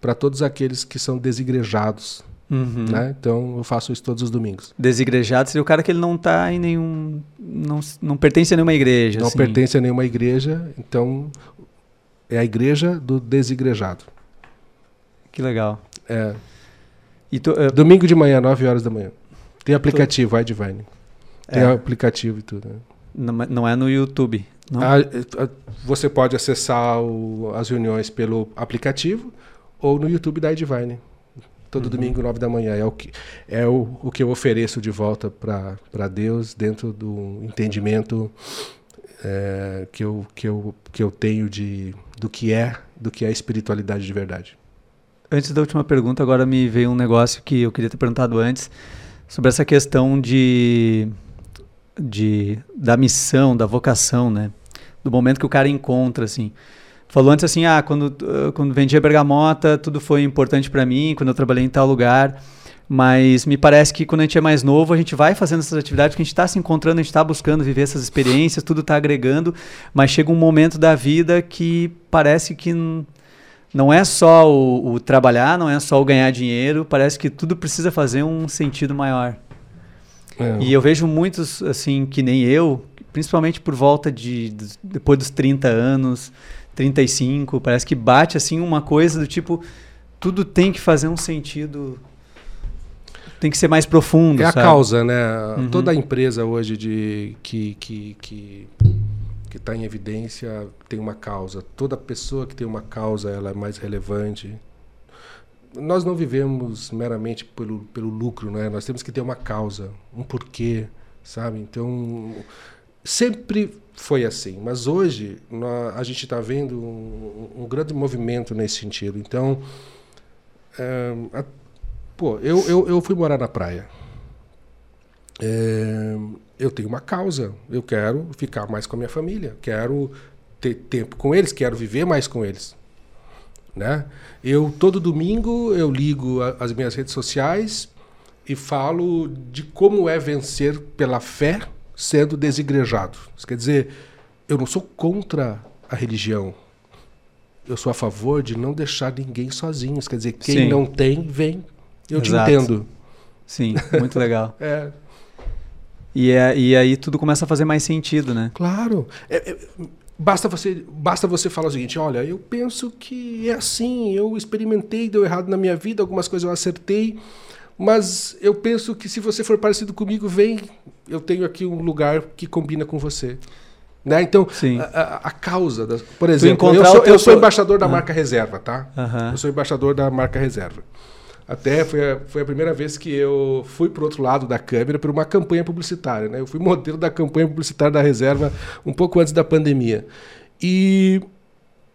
para todos aqueles que são desigrejados. Uhum. Né? Então eu faço isso todos os domingos. Desigrejado seria o cara que ele não tá em nenhum. Não, não pertence a nenhuma igreja. Não assim. pertence a nenhuma igreja, então é a igreja do desigrejado. Que legal. É, E tu, eh, domingo de manhã, 9 horas da manhã. Tem aplicativo, iDivine. Tem É. aplicativo e tudo. né? não, não é no YouTube. Não? Ah, eh, você pode acessar o- as reuniões pelo aplicativo ou no YouTube da iDivine. Todo Uhum. domingo, 9 da manhã. É o que, é o, o que eu ofereço de volta para Deus dentro do entendimento eh, que, eu, que, eu, que eu tenho de, do que é do que é espiritualidade de verdade. Antes da última pergunta, agora me veio um negócio que eu queria ter perguntado antes sobre essa questão de, de da missão, da vocação, né? Do momento que o cara encontra, assim. Falou antes assim, ah, quando, quando vendia bergamota, tudo foi importante para mim, quando eu trabalhei em tal lugar. Mas me parece que quando a gente é mais novo, a gente vai fazendo essas atividades, porque a gente está se encontrando, a gente está buscando viver essas experiências, tudo está agregando, mas chega um momento da vida que parece que não é só o, o trabalhar, não é só o ganhar dinheiro, parece que tudo precisa fazer um sentido maior. É. E eu vejo muitos, assim, que nem eu, principalmente por volta de, depois dos 30 anos, 35, parece que bate, assim, uma coisa do tipo, tudo tem que fazer um sentido, tem que ser mais profundo, É a sabe? causa, né? Uhum. Toda empresa hoje de que que que que está em evidência tem uma causa. Toda pessoa que tem uma causa ela é mais relevante. Nós não vivemos meramente pelo, pelo lucro, né? Nós temos que ter uma causa, um porquê, sabe? Então sempre foi assim, mas hoje nó- a gente está vendo um, um grande movimento nesse sentido. Então, é, a- pô, eu, eu, eu fui morar na praia. É, eu tenho uma causa. Eu quero ficar mais com a minha família. Quero ter tempo com eles. Quero viver mais com eles. Né? Eu todo domingo eu ligo a- as minhas redes sociais e falo de como é vencer pela fé sendo desigrejado. Isso quer dizer, eu não sou contra a religião. Eu sou a favor de não deixar ninguém sozinho. Isso quer dizer, quem Sim. não tem, vem. Eu Exato. te entendo. Sim, muito legal. É, E, é, e aí tudo começa a fazer mais sentido, né? Claro. É, é, basta, você, basta você falar o seguinte: olha, eu penso que é assim, eu experimentei, deu errado na minha vida, algumas coisas eu acertei, mas eu penso que se você for parecido comigo, vem, eu tenho aqui um lugar que combina com você. Né? Então, Sim. a, a- a causa, das, por exemplo, eu sou, eu sou embaixador da Ah. marca Reserva, tá? Aham. Eu sou embaixador da marca Reserva. Até foi a, foi a primeira vez que eu fui para o outro lado da câmera por uma campanha publicitária. Né? Eu fui modelo da campanha publicitária da Reserva um pouco antes da pandemia. E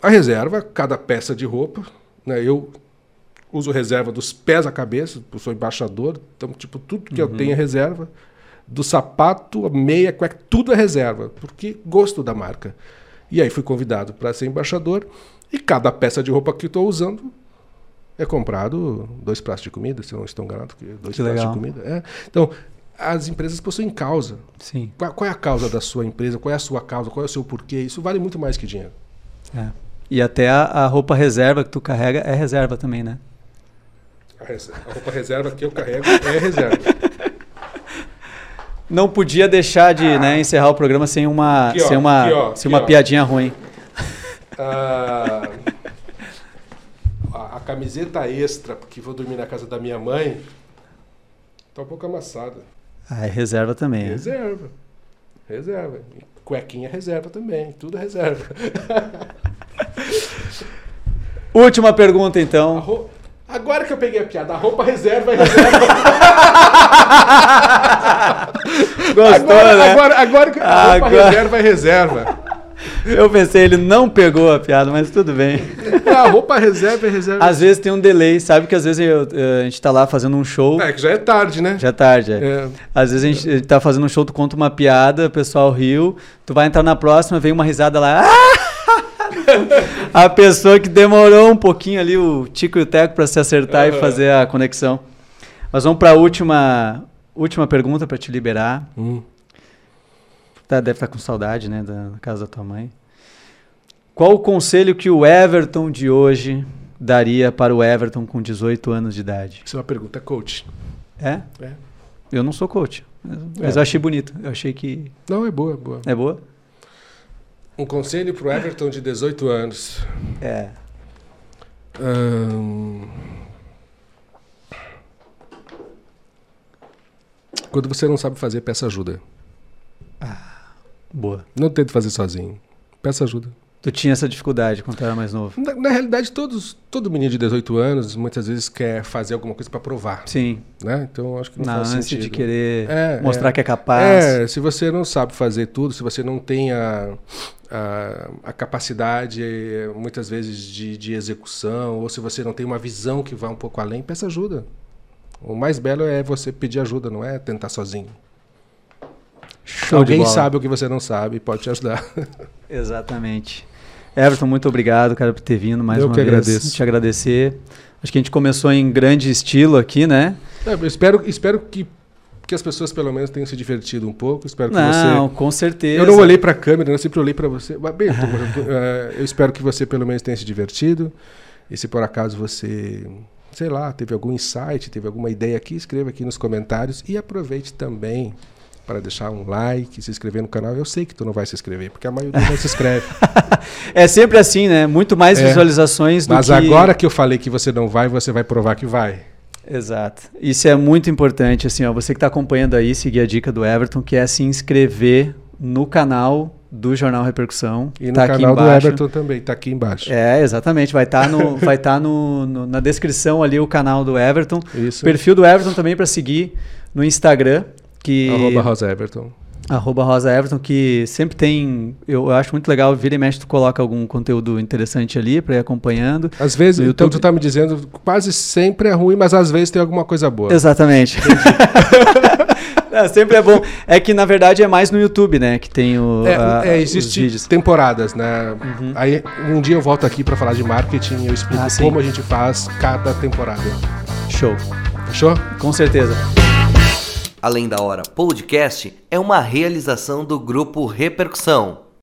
a Reserva, cada peça de roupa, né? eu uso reserva dos pés à cabeça, eu sou embaixador, então, tipo, tudo que eu tenho é reserva. Do sapato, a meia, cueca, tudo é reserva, porque gosto da marca. E aí fui convidado para ser embaixador e cada peça de roupa que estou usando é comprado dois pratos de comida, se eu não estou enganado, dois Que pratos legal. de comida. É. Então, as empresas possuem causa. Sim. Qual, qual é a causa da sua empresa? Qual é a sua causa? Qual é o seu porquê? Isso vale muito mais que dinheiro. É. E até a, a roupa reserva que tu carrega é reserva também, né? A, res- a roupa reserva que eu carrego é reserva. Não podia deixar de né, encerrar o programa sem uma, Aqui, ó, sem uma, aqui, ó, sem aqui, uma piadinha ruim. Ah, a, a camiseta extra, porque vou dormir na casa da minha mãe, tá um pouco amassada. Ah, é reserva também. é. Reserva. Reserva. E Cuequinha reserva também. Tudo reserva. Última pergunta, A então. Agora que eu peguei a piada, a roupa reserva é reserva. Gostou, agora, né? agora, agora que a roupa Agora- reserva é reserva. Eu pensei, ele não pegou a piada, mas tudo bem. A roupa reserva é reserva. Às vezes tem um delay, sabe que às vezes eu- eh, a gente tá lá fazendo um show, É que já é tarde, né? já é tarde, é. É. Às vezes a gente eh, tá fazendo um show, tu conta uma piada, o pessoal riu, tu vai entrar na próxima, vem uma risada lá. a pessoa que demorou um pouquinho ali, o Tico e o Teco, pra se acertar e Aham. fazer a conexão. Mas vamos pra última, última pergunta pra te liberar. Hum. Tá, deve estar com saudade, né, da casa da tua mãe. Qual o conselho que o Everton de hoje daria para o Everton com 18 anos de idade? Isso é uma pergunta, coach. É? É. Eu não sou coach, mas, mas É. eu achei bonito. Eu achei que Não, é boa, é boa. é boa. Um conselho pro Everton de 18 anos. É. Quando você não sabe fazer, peça ajuda. Boa. Não tente fazer sozinho. Peça ajuda. Tu tinha essa dificuldade quando tu era mais novo? Na, na realidade, todos, todo menino de 18 anos muitas vezes quer fazer alguma coisa para provar, Sim. né? Então acho que não Na faz sentido. de querer É, mostrar é. que é capaz. É, se você não sabe fazer tudo, se você não tem a, a, a capacidade, muitas vezes, de, de execução, ou se você não tem uma visão que vá um pouco além, peça ajuda. O mais belo é você pedir ajuda, não é tentar sozinho. Show Alguém sabe o que você não sabe e pode te ajudar. Exatamente. Everton, muito obrigado, cara, por ter vindo mais Eu uma que vez. agradeço. Te agradecer. Acho que a gente começou em grande estilo aqui, né? É, eu espero, espero que, que as pessoas pelo menos tenham se divertido um pouco. Espero que Não, você. com certeza. Eu não olhei para a câmera, eu sempre olhei para você. Mas, bem, eu, espero que você pelo menos tenha se divertido. E se por acaso você, sei lá, teve algum insight, teve alguma ideia aqui, escreva aqui nos comentários e aproveite também para deixar um like, se inscrever no canal. Eu sei que tu não vai se inscrever, porque a maioria não se inscreve. É sempre assim, né? Muito mais É. visualizações do Mas que... agora que eu falei que você não vai, você vai provar que vai. Exato. Isso é muito importante, assim, ó. Você que está acompanhando aí, seguir a dica do Everton, que é se inscrever no canal do Jornal Repercussão. E no Tá aqui canal do. Everton também, tá aqui embaixo. É, exatamente. Vai estar no, vai tá no, no- na descrição ali o canal do Everton. Isso. Perfil do Everton também para seguir no Instagram, que Arroba Rosa Everton. Arroba Rosa Everton, que sempre tem, eu acho muito legal, vira e mexe tu coloca algum conteúdo interessante ali para ir acompanhando. Às vezes, então YouTube. tu tá me dizendo, quase sempre é ruim, mas às vezes tem alguma coisa boa. Exatamente. É, sempre é bom. É que na verdade é mais no YouTube, né, que tem o, É, a- é, os existe vídeos. temporadas, né? Uhum. Aí um dia eu volto aqui pra falar de marketing e eu explico Ah, como a gente faz cada temporada. Show. Fechou? Com certeza. Além da Hora Podcast é uma realização do Grupo Repercussão.